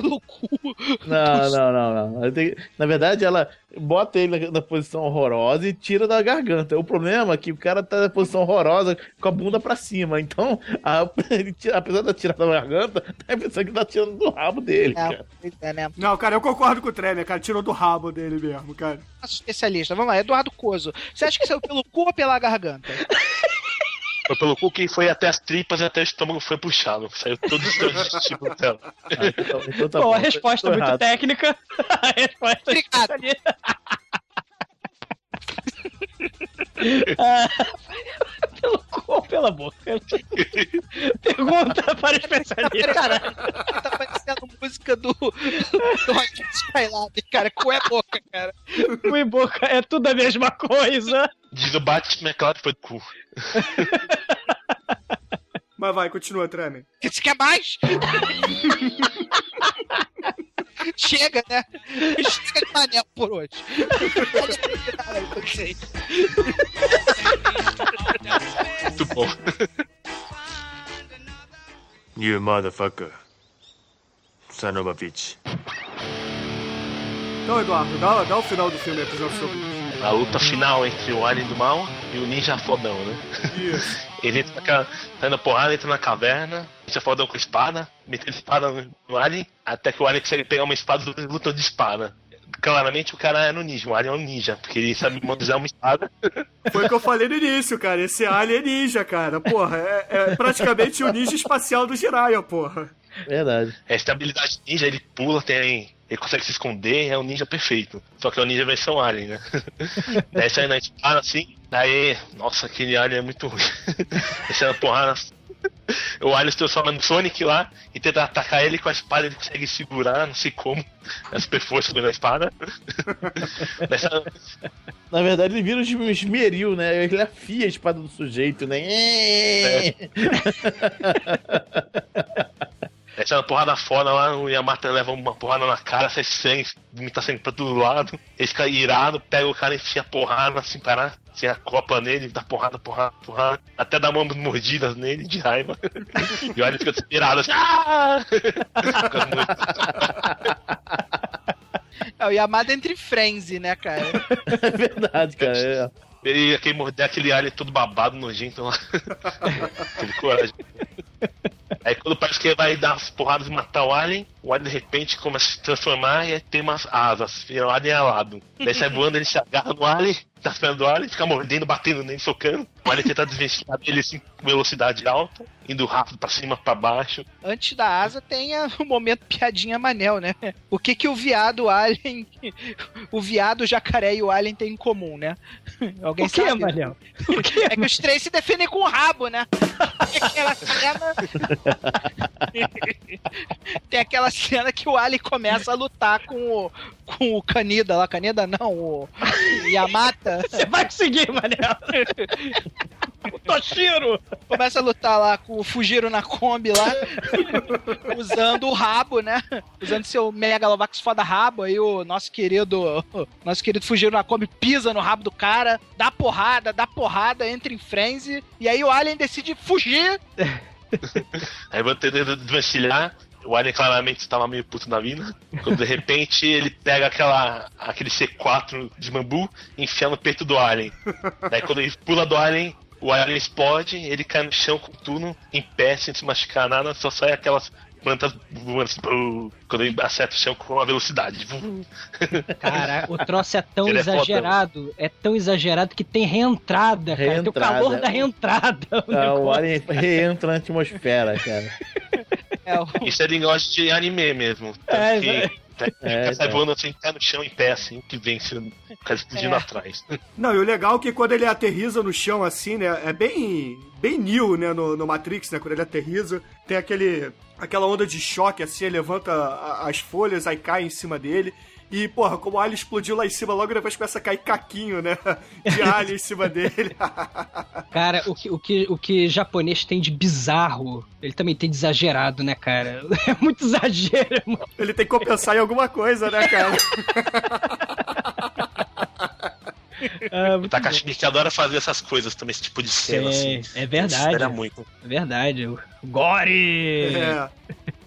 pelo cu. Não, não, não, não. Tem- Na verdade, ela bota ele na, na posição horrorosa e tira da garganta. O problema é que o cara tá na posição horrorosa com a bunda pra cima. Então, a, ele tira- apesar de tirar da garganta, tá pensando que tá tirando do rabo dele, cara. É, né? Não, cara, eu concordo com o Tremer, cara. Tirou do rabo dele mesmo, cara. Especialista, vamos lá, Eduardo Coso. Você acha que saiu pelo cu ou pela garganta? Foi pelo cu que foi até as tripas e até o estômago foi puxado. Saiu todos os dois tipos dela. Então tá Bom, bom, a resposta tô muito errado. técnica. A resposta Obrigado. Ah, pelo cu ou pela boca? Pergunta para especialista. Cara, tá parecendo música do, do Rock Skylab, cara. Cu é boca, cara. Cu e boca é tudo a mesma coisa. Diz o Batman, é claro que foi cu. Mas vai, continua, Tremer. Você quer mais? Chega, né? Chega de panela por hoje. Muito bom. You motherfucker. Son of a bitch. Então, Eduardo, dá, dá o final do filme pros nossos ouvintes. a luta final entre o Alien do mal e o Ninja Fodão, né? Ele entra naquela, tá indo porrada, entra na caverna, Ninja Fodão com espada, metendo espada no- no Alien, até que o Alien consegue pegar uma espada e luta de espada. Claramente o cara era um ninja, o Alien é um ninja, porque ele sabe manusear uma espada. Foi o que eu falei no início, cara. Esse alien é ninja, cara. Porra, é, é praticamente o ninja espacial do Jiraiya, porra. Verdade. Essa habilidade ninja, ele pula, tem. Ele consegue se esconder, é um ninja perfeito. Só que é o ninja versão alien, né? daí sai na espada assim, daí. Nossa, aquele alien é muito ruim. Descendo a porrada. O alien se transforma no Sonic lá e tenta atacar ele com a espada, ele consegue segurar, não sei como. A super força da espada. Daí sai- Na verdade, ele vira um esmeril, né? Ele afia a espada do sujeito, né? Essa porrada foda lá, o Yamata leva uma porrada na cara, sai sangue, vomita sangue pra todo lado. Ele fica irado, pega o cara e enfia a porrada assim, parar, assim, a copa nele, dá porrada, porrada, porrada, até dá mãos mordidas nele de raiva. E olha, ele fica desesperado assim, ah! Fica muito- É o Yamada entre frenzy, né, cara? É verdade, cara. É. Ele aquele morder aquele alien todo babado, nojento lá. Aquele coragem. Aí quando parece que ele vai dar as porradas e matar o alien, o alien de repente começa a se transformar e tem umas asas, e o alien alado. Daí sai voando, ele se agarra no alien, tá esperando o alien, fica mordendo, batendo nele, socando. O alien tenta desvencilhar dele assim, com velocidade alta, indo rápido pra cima, pra baixo. Antes da asa tem o momento piadinha Manel, né? O que que o viado, o alien, o viado, o jacaré e o alien têm em comum, né? Alguém O que, sabe? Manel? É que os três se defendem com o rabo, né? Tem aquela cena... Tem aquela cena que o alien começa a lutar com o, com o Kaneda lá. Kaneda não, o Yamata. Você vai conseguir, Manel. Toshiro! Começa a lutar lá com o Fujiro na Kombi lá, usando o rabo, né? Usando seu Megalovax foda rabo. Aí o nosso querido, nosso querido Fujiro na Kombi pisa no rabo do cara, dá porrada, dá porrada, entra em frenzy. E aí o Alien decide fugir. Aí vai tentando desvencilhar. O Alien claramente estava meio puto na vida. Quando de repente ele pega aquela, aquele C4 de bambu e enfia no peito do Alien. Daí quando ele pula do Alien, o Alien explode, ele cai no chão com tudo, em pé, sem se machucar nada, só sai aquelas plantas voando assim, quando ele acerta o chão com a velocidade. Cara, o troço é tão Ele é exagerado, é tão exagerado que tem reentrada, cara. Tem o calor da reentrada. o Ah, o alien reentra na atmosfera, cara. Isso é linguagem de anime mesmo. É, que é. É, voando assim, cai no chão em pé, assim, que vence o cara explodindo É. atrás. Não, e o legal é que quando ele aterriza no chão assim, né? É bem. bem new, né? No, no Matrix, né? Quando ele aterriza, tem aquele. aquela onda de choque assim, ele levanta as folhas, aí cai em cima dele. E, porra, como o alien explodiu lá em cima, logo depois começa a cair caquinho, né? De alien em cima dele. Cara, o que, o, que, o que japonês tem de bizarro, ele também tem de exagerado, né, cara? É muito exagero. mano. Ele tem que compensar em alguma coisa, né, cara? É, O Takashi Miike adora fazer essas coisas também, esse tipo de cena, É, assim. é verdade. Espera muito. É verdade. Gore! É.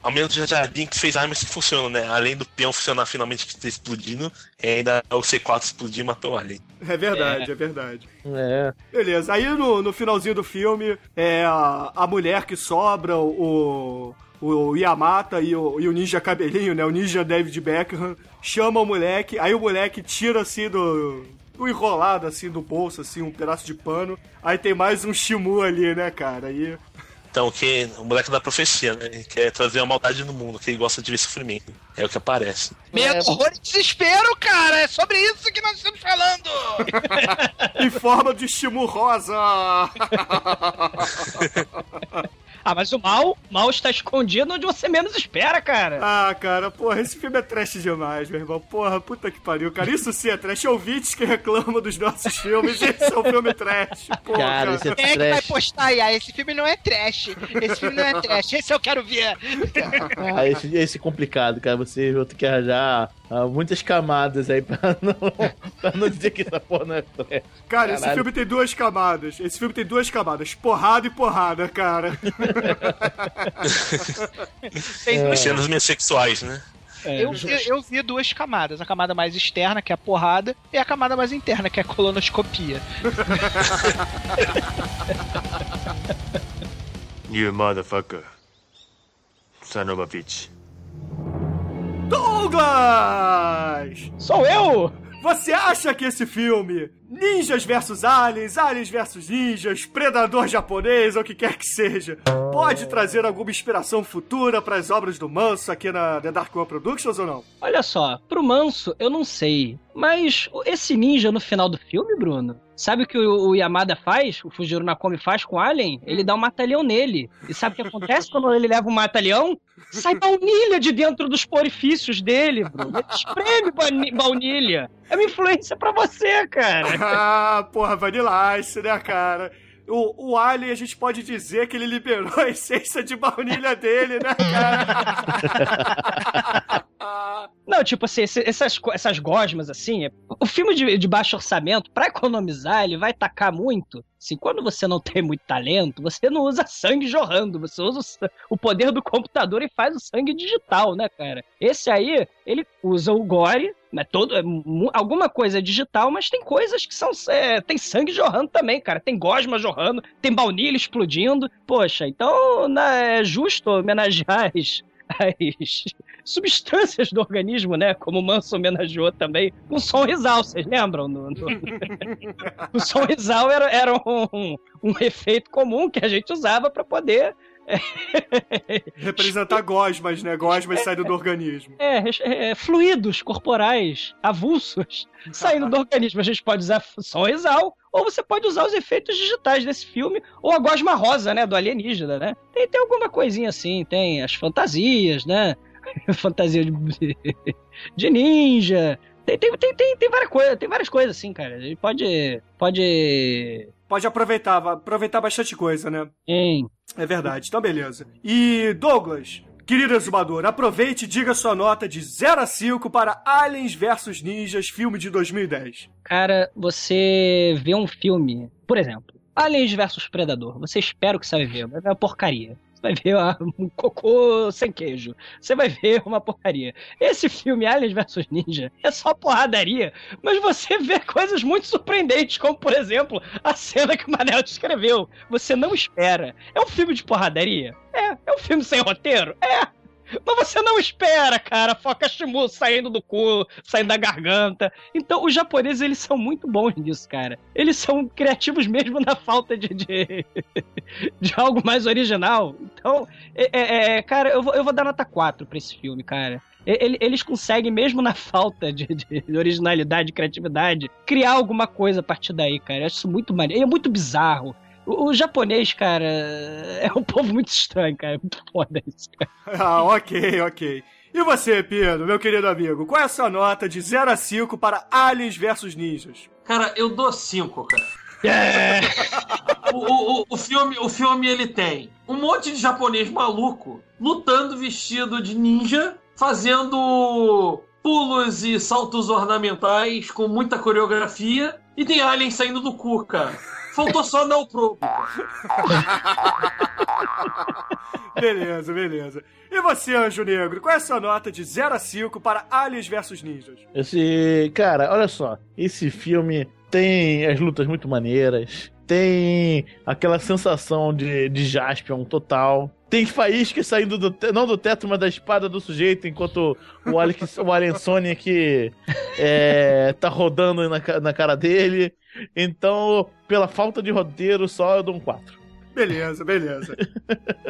Ao menos o Jardim que fez armas que funcionam, né? Além do peão funcionar finalmente que está explodindo, ainda o C4 explodir e matou o Alien. É verdade, é, verdade. É. Beleza, aí no, no finalzinho do filme, é a, a mulher que sobra, o, o Yamata e o, e o ninja cabelinho, né? O ninja David Beckham, chama o moleque, aí o moleque tira assim do. do enrolado assim do bolso, assim, um pedaço de pano. Aí tem mais um Shimu ali, né, cara? Aí. Então, que o moleque da profecia, né? Ele quer trazer a maldade no mundo, que ele gosta de ver sofrimento. É o que aparece. Medo, horror e desespero, cara! É sobre isso que nós estamos falando! em forma de Shimu rosa! Ah, mas o mal, mal está escondido onde você menos espera, cara. Ah, cara, porra, esse filme é trash demais, meu irmão. Porra, puta que pariu, cara. Isso sim é trash. Ouvintes que reclamam dos nossos filmes, esse é um filme trash. Porra. Cara, esse é Quem é que vai postar aí? Ah, esse filme não é trash. Esse filme não é trash. Esse eu quero ver. Ah, esse, esse é complicado, cara. Você vai ter que arranjar ah, muitas camadas aí pra não, pra não dizer que essa porra não é trash. Cara, esse Caralho. filme tem duas camadas. Esse filme tem duas camadas. Porrada e porrada, cara. Tem duas, Cenas meio sexuais, né? É. Eu, eu, eu vi duas camadas. A camada mais externa, que é a porrada, e a camada mais interna, que é a colonoscopia. You motherfucker. Son of a bitch. Douglas! Sou eu? Você acha que esse filme, Ninjas vs Aliens, Aliens vs Ninjas, Predador japonês ou o que quer que seja, pode trazer alguma inspiração futura para as obras do Manso aqui na The Dark One Productions ou não? Olha só, pro Manso, eu não sei. Mas esse ninja no final do filme, Bruno, sabe o que o, Yamada faz? O Fujiro Nakomi faz com o Alien? Ele dá um mata-leão nele. E sabe o que acontece quando ele leva um mata-leão? Sai baunilha de dentro dos orifícios dele, Bruno. Espreme bauni- baunilha. É uma influência pra você, cara. ah, porra, Vanilla Ice, né, cara? O, o Alien, a gente pode dizer que ele liberou a essência de baunilha dele, né, cara? Não, tipo assim, essas, essas gosmas, assim, é- o filme de, de baixo orçamento, pra economizar, ele vai tacar muito. Assim, quando você não tem muito talento, você não usa sangue jorrando, você usa o, o poder do computador e faz o sangue digital, né, cara? Esse aí, ele usa o gore, né, todo, é alguma coisa é digital, mas tem coisas que são, é, tem sangue jorrando também, cara, tem gosma jorrando, tem baunilha explodindo, poxa, então né, é justo homenagear as, as substâncias do organismo, né? Como o Manso homenageou também, com som risal, vocês lembram? No, no- o som risal era, era um, um efeito comum que a gente usava para poder Representar gosmas, né? Gosmas saindo do organismo. é, é, fluidos corporais avulsos saindo do organismo. A gente pode usar som risal, ou você pode usar os efeitos digitais desse filme, ou a gosma rosa, né? Do alienígena, né? Tem, tem alguma coisinha assim, tem as fantasias, né? Fantasia de, de ninja. Tem, tem, tem, tem, várias coisas, tem várias coisas assim, cara. Gente pode. Pode. Pode aproveitar, aproveitar bastante coisa, né? Hein? É verdade, então beleza. E Douglas, querido exumador, aproveite e diga sua nota de 0 a 5 para Aliens vs Ninjas, filme de 2010. Cara, você vê um filme, por exemplo, Aliens vs Predador. Você espera o que você vai ver, vai ver uma porcaria. Você vai ver ah, um cocô sem queijo. Você vai ver uma porcaria. Esse filme, Aliens vs Ninja, é só porradaria, mas você vê coisas muito surpreendentes, como, por exemplo, a cena que o Manel descreveu. Você não espera. É um filme de porradaria? É. É um filme sem roteiro? É. Mas você não espera, cara, foca Shimu saindo do cu, saindo da garganta. Então, os japoneses, eles são muito bons nisso, cara. Eles são criativos mesmo na falta de, de, de algo mais original. Então, é, é, é, cara, eu vou, eu vou dar nota 4 pra esse filme, cara. Ele- Eles conseguem, mesmo na falta de, de originalidade, criatividade, criar alguma coisa a partir daí, cara. Eu acho isso muito maneiro. É muito bizarro. O, o japonês, cara, é um povo muito estranho, cara. É muito foda isso, cara. Ah, ok, ok. E você, Pedro, meu querido amigo, qual é a sua nota de 0 a 5 para Aliens vs Ninjas? Cara, eu dou 5, cara. É. O, o, o- o filme, o filme ele tem um monte de japonês maluco lutando vestido de ninja, fazendo pulos e saltos ornamentais com muita coreografia, e tem aliens saindo do cu, cara. Faltou só dar o probo. Beleza, beleza. E você, Anjo Negro, qual é a sua nota de 0 a 5 para Aliens vs Ninjas? Esse. Cara, olha só. Esse filme tem as lutas muito maneiras. Tem aquela sensação de, de Jaspion total. Tem faíscas saindo do te- não do teto, mas da espada do sujeito, enquanto o, Alex, o Alien Sonic é, tá rodando na, na cara dele. Então, pela falta de roteiro, só eu dou um 4. Beleza, beleza.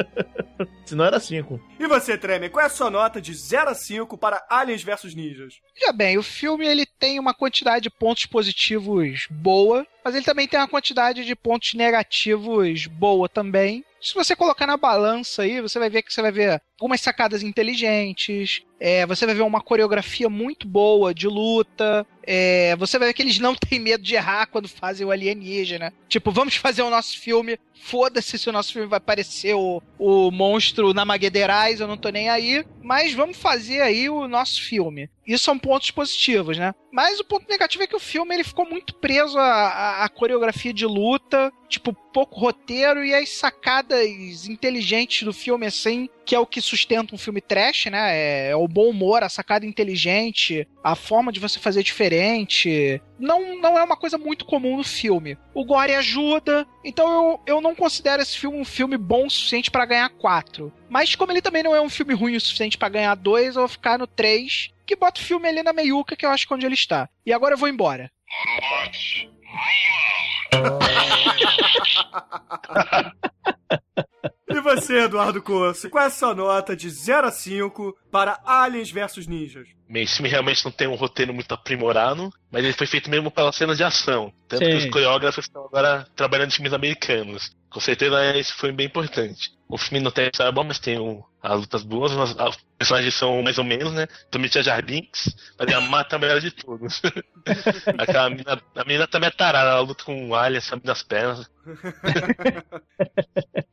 Senão era 5. E você, Tremer, qual é a sua nota de 0 a 5 para Aliens vs Ninjas? Veja bem, o filme ele tem uma quantidade de pontos positivos boa, mas ele também tem uma quantidade de pontos negativos boa também. Se você colocar na balança aí, você vai ver que você vai ver algumas sacadas inteligentes, é, você vai ver uma coreografia muito boa de luta, é, você vai ver que eles não têm medo de errar quando fazem o alienígena. Tipo, vamos fazer o nosso filme, foda-se se o nosso filme vai parecer o, o monstro na Maguedeirais, eu não tô nem aí, mas vamos fazer aí o nosso filme. Isso são pontos positivos, né? Mas o ponto negativo é que o filme ele ficou muito preso à, à- à coreografia de luta, tipo, pouco roteiro e as sacadas inteligentes do filme, assim, que é o que sustenta um filme trash, né? É, é o bom humor, a sacada inteligente, a forma de você fazer diferente. Não, não é uma coisa muito comum no filme. O gore ajuda, então eu, eu não considero esse filme um filme bom o suficiente pra ganhar quatro. Mas como ele também não é um filme ruim o suficiente pra ganhar dois, eu vou ficar no três, que bota o filme ali na meiuca, que eu acho que é onde ele está. E agora eu vou embora. E você, Eduardo Corso, qual é a sua nota de 0 a 5 para Aliens vs Ninjas? Bem, esse filme realmente não tem um roteiro muito aprimorado, mas ele foi feito mesmo pelas cenas de ação. Tanto Sim. que os coreógrafos estão agora trabalhando em filmes americanos. Com certeza esse foi bem importante. O filme não tem a história boa, mas tem um, as lutas boas, mas os personagens são mais ou menos, né? Também tinha Jar Binks, mas a mata a melhor de todos. Aquela mina, a menina também é tarada, ela luta com um alien, sabe, nas pernas.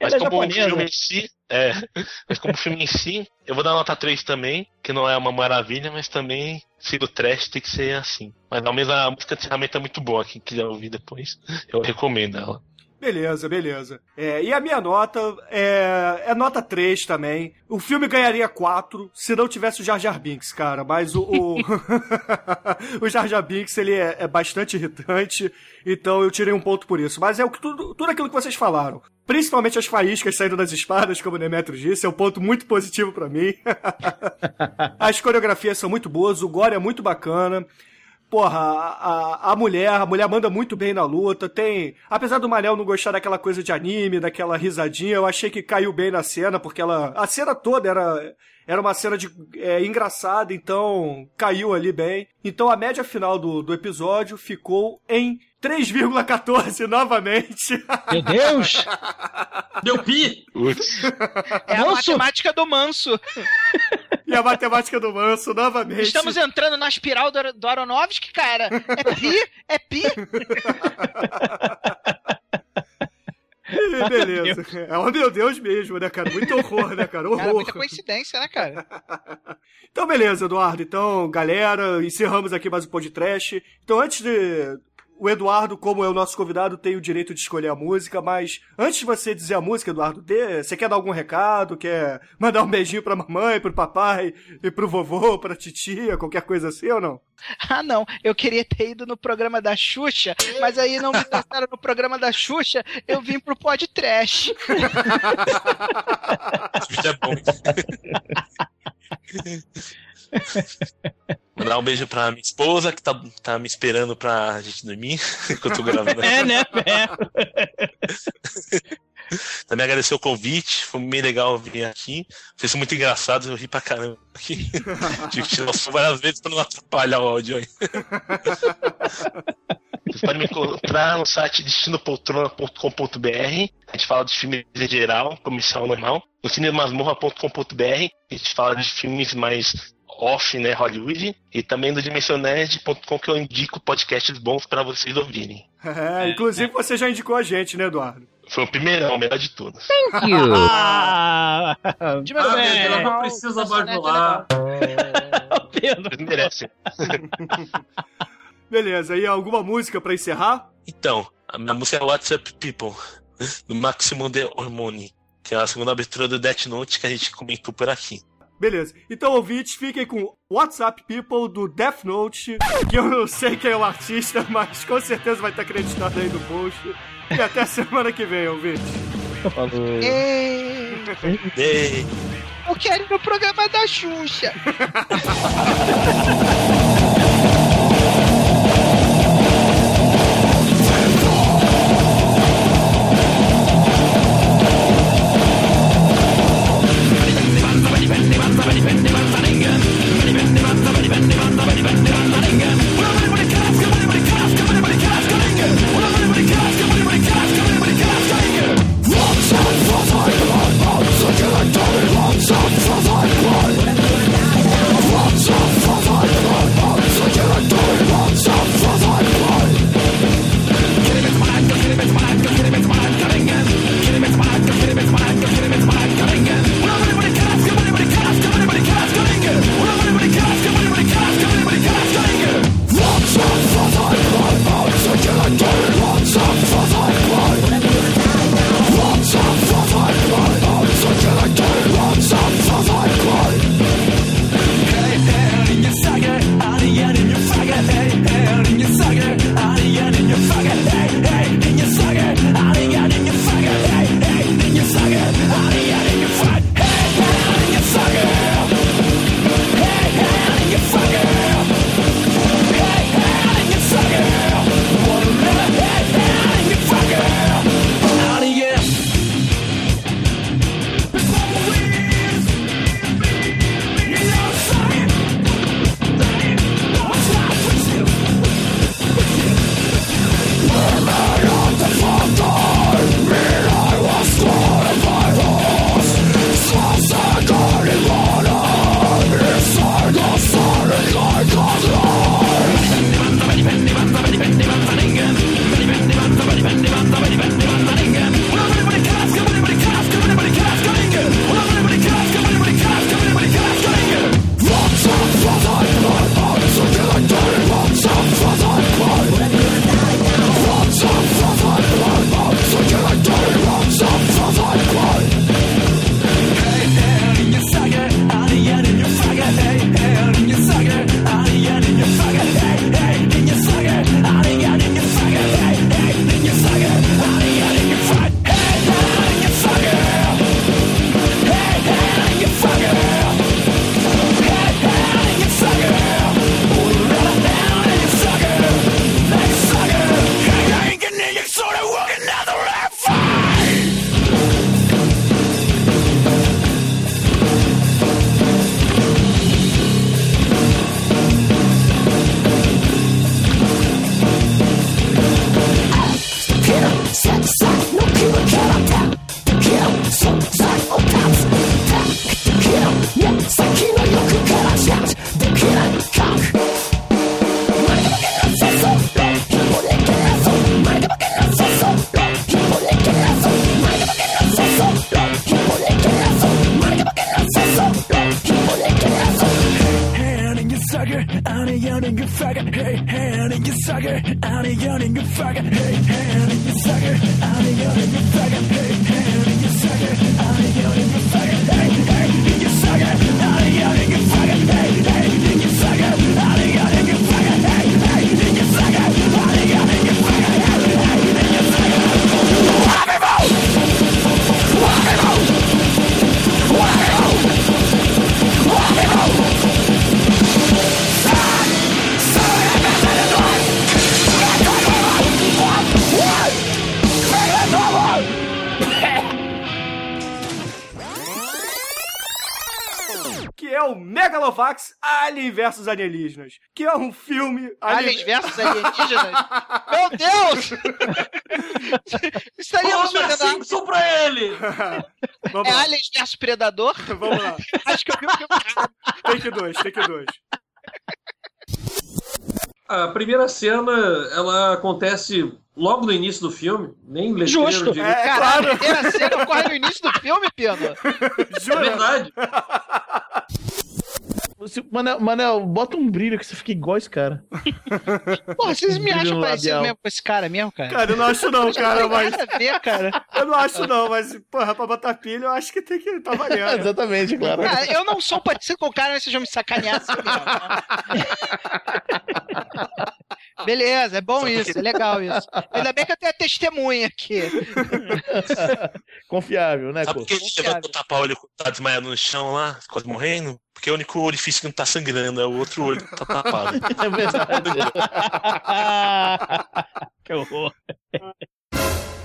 Mas Ela é como o japonesa. filme em si, é, mas como o filme em si, eu vou dar nota 3 também, que não é uma maravilha, mas também, se do trash, tem que ser assim. Mas ao menos a música de encerramento é muito boa, quem quiser ouvir depois, eu recomendo ela. Beleza, beleza. É, e a minha nota é, é nota 3 também. O filme ganharia 4 se não tivesse o Jar Jar Binks, cara. Mas o, o, o Jar Jar Binks, ele é, é bastante irritante, então eu tirei um ponto por isso. Mas é o que tudo, tudo aquilo que vocês falaram. Principalmente as faíscas saindo das espadas, como o Demetrio disse, é um ponto muito positivo pra mim. as coreografias são muito boas, o gore é muito bacana. Porra, a, a, mulher, a mulher manda muito bem na luta. Tem. Apesar do Manel não gostar daquela coisa de anime, daquela risadinha, eu achei que caiu bem na cena, porque ela. A cena toda era. Era uma cena de, é, engraçada, então caiu ali bem. Então a média final do, do episódio ficou em 3,14 novamente. Meu Deus! Deu pi! É a matemática do manso. E a matemática do manso novamente. Estamos entrando na espiral do, do Aronofsky, cara. É pi, é pi. Beleza. É um meu Deus mesmo, né, cara? Muito horror, né, cara? Horror. Cara, muita coincidência, né, cara? Então, beleza, Eduardo. Então, galera, encerramos aqui mais um podcast. Então, antes de. O Eduardo, como é o nosso convidado, tem o direito de escolher a música, mas antes de você dizer a música, Eduardo, dê, você quer dar algum recado? Quer mandar um beijinho pra mamãe, pro papai, e pro vovô, pra titia, qualquer coisa assim ou não? Ah, não. Eu queria ter ido no programa da Xuxa, mas aí não me testaram no programa da Xuxa, eu vim pro pod trash. Isso é bom. Mandar um beijo pra minha esposa, que tá, tá me esperando pra gente dormir enquanto eu tô gravando. É, né? É. Também agradecer o convite, foi bem legal vir aqui. Vocês são muito engraçados, eu ri pra caramba aqui. Tive que tirar o som várias vezes pra não atrapalhar o áudio aí. Vocês podem me encontrar no site destinopoltrona.com.br. A gente fala de filmes em geral, comercial normal. No cinemasmorra.com.br a gente fala de filmes mais off, né, Hollywood. E também do dimensionerd.com que eu indico podcasts bons pra vocês ouvirem. É, inclusive você já indicou a gente, né, Eduardo? Foi o primeirão, o melhor de todos. Thank you. Ah, Tipo, Ah, é, Pedro, não precisa bajular. Vocês merecem. Beleza, e alguma música pra encerrar? Então, a minha música é WhatsApp People, do Maximum de Hormone, que é a segunda abertura do Death Note que a gente comentou por aqui. Beleza. Então, ouvintes, fiquem com WhatsApp People do Death Note, que eu não sei quem é o artista, mas com certeza vai estar acreditado aí no post. E até semana que vem, ouvintes. Falou. Ei, Ei. eu quero ir no programa da Xuxa. Lots of Versus alienígenas? Meu Deus! Estaríamos Homer fazendo. Simpson pra ele! Vamos É lá. Aliens versus Predador? Vamos lá. Acho que eu vi o filme errado. Take 2, take 2. A primeira cena, ela acontece logo no início do filme, nem letreiro Justo. direito. É, Caralho, claro. a primeira cena ocorre no início do filme. É Jura? verdade. Manel, Manel, bota um brilho que você fica igual esse cara. Porra, vocês me acham parecido mesmo com esse cara mesmo, cara? Cara, eu não acho não, cara, mas. Ver, cara. Eu não acho não, mas, porra, pra botar pilha, eu acho que tem que tá valendo. Exatamente, claro. Cara, eu não sou parecido com o cara, mas vocês vão me sacanear assim mesmo. Beleza, é bom isso, é legal isso. Ainda bem que eu tenho a testemunha aqui. Confiável, né, Sabe por que ele levantou o tapa-olho quando tá desmaiado no chão lá, quase morrendo? Porque é o único orifício que não tá sangrando, é o outro olho que tá tapado. É verdade. que horror.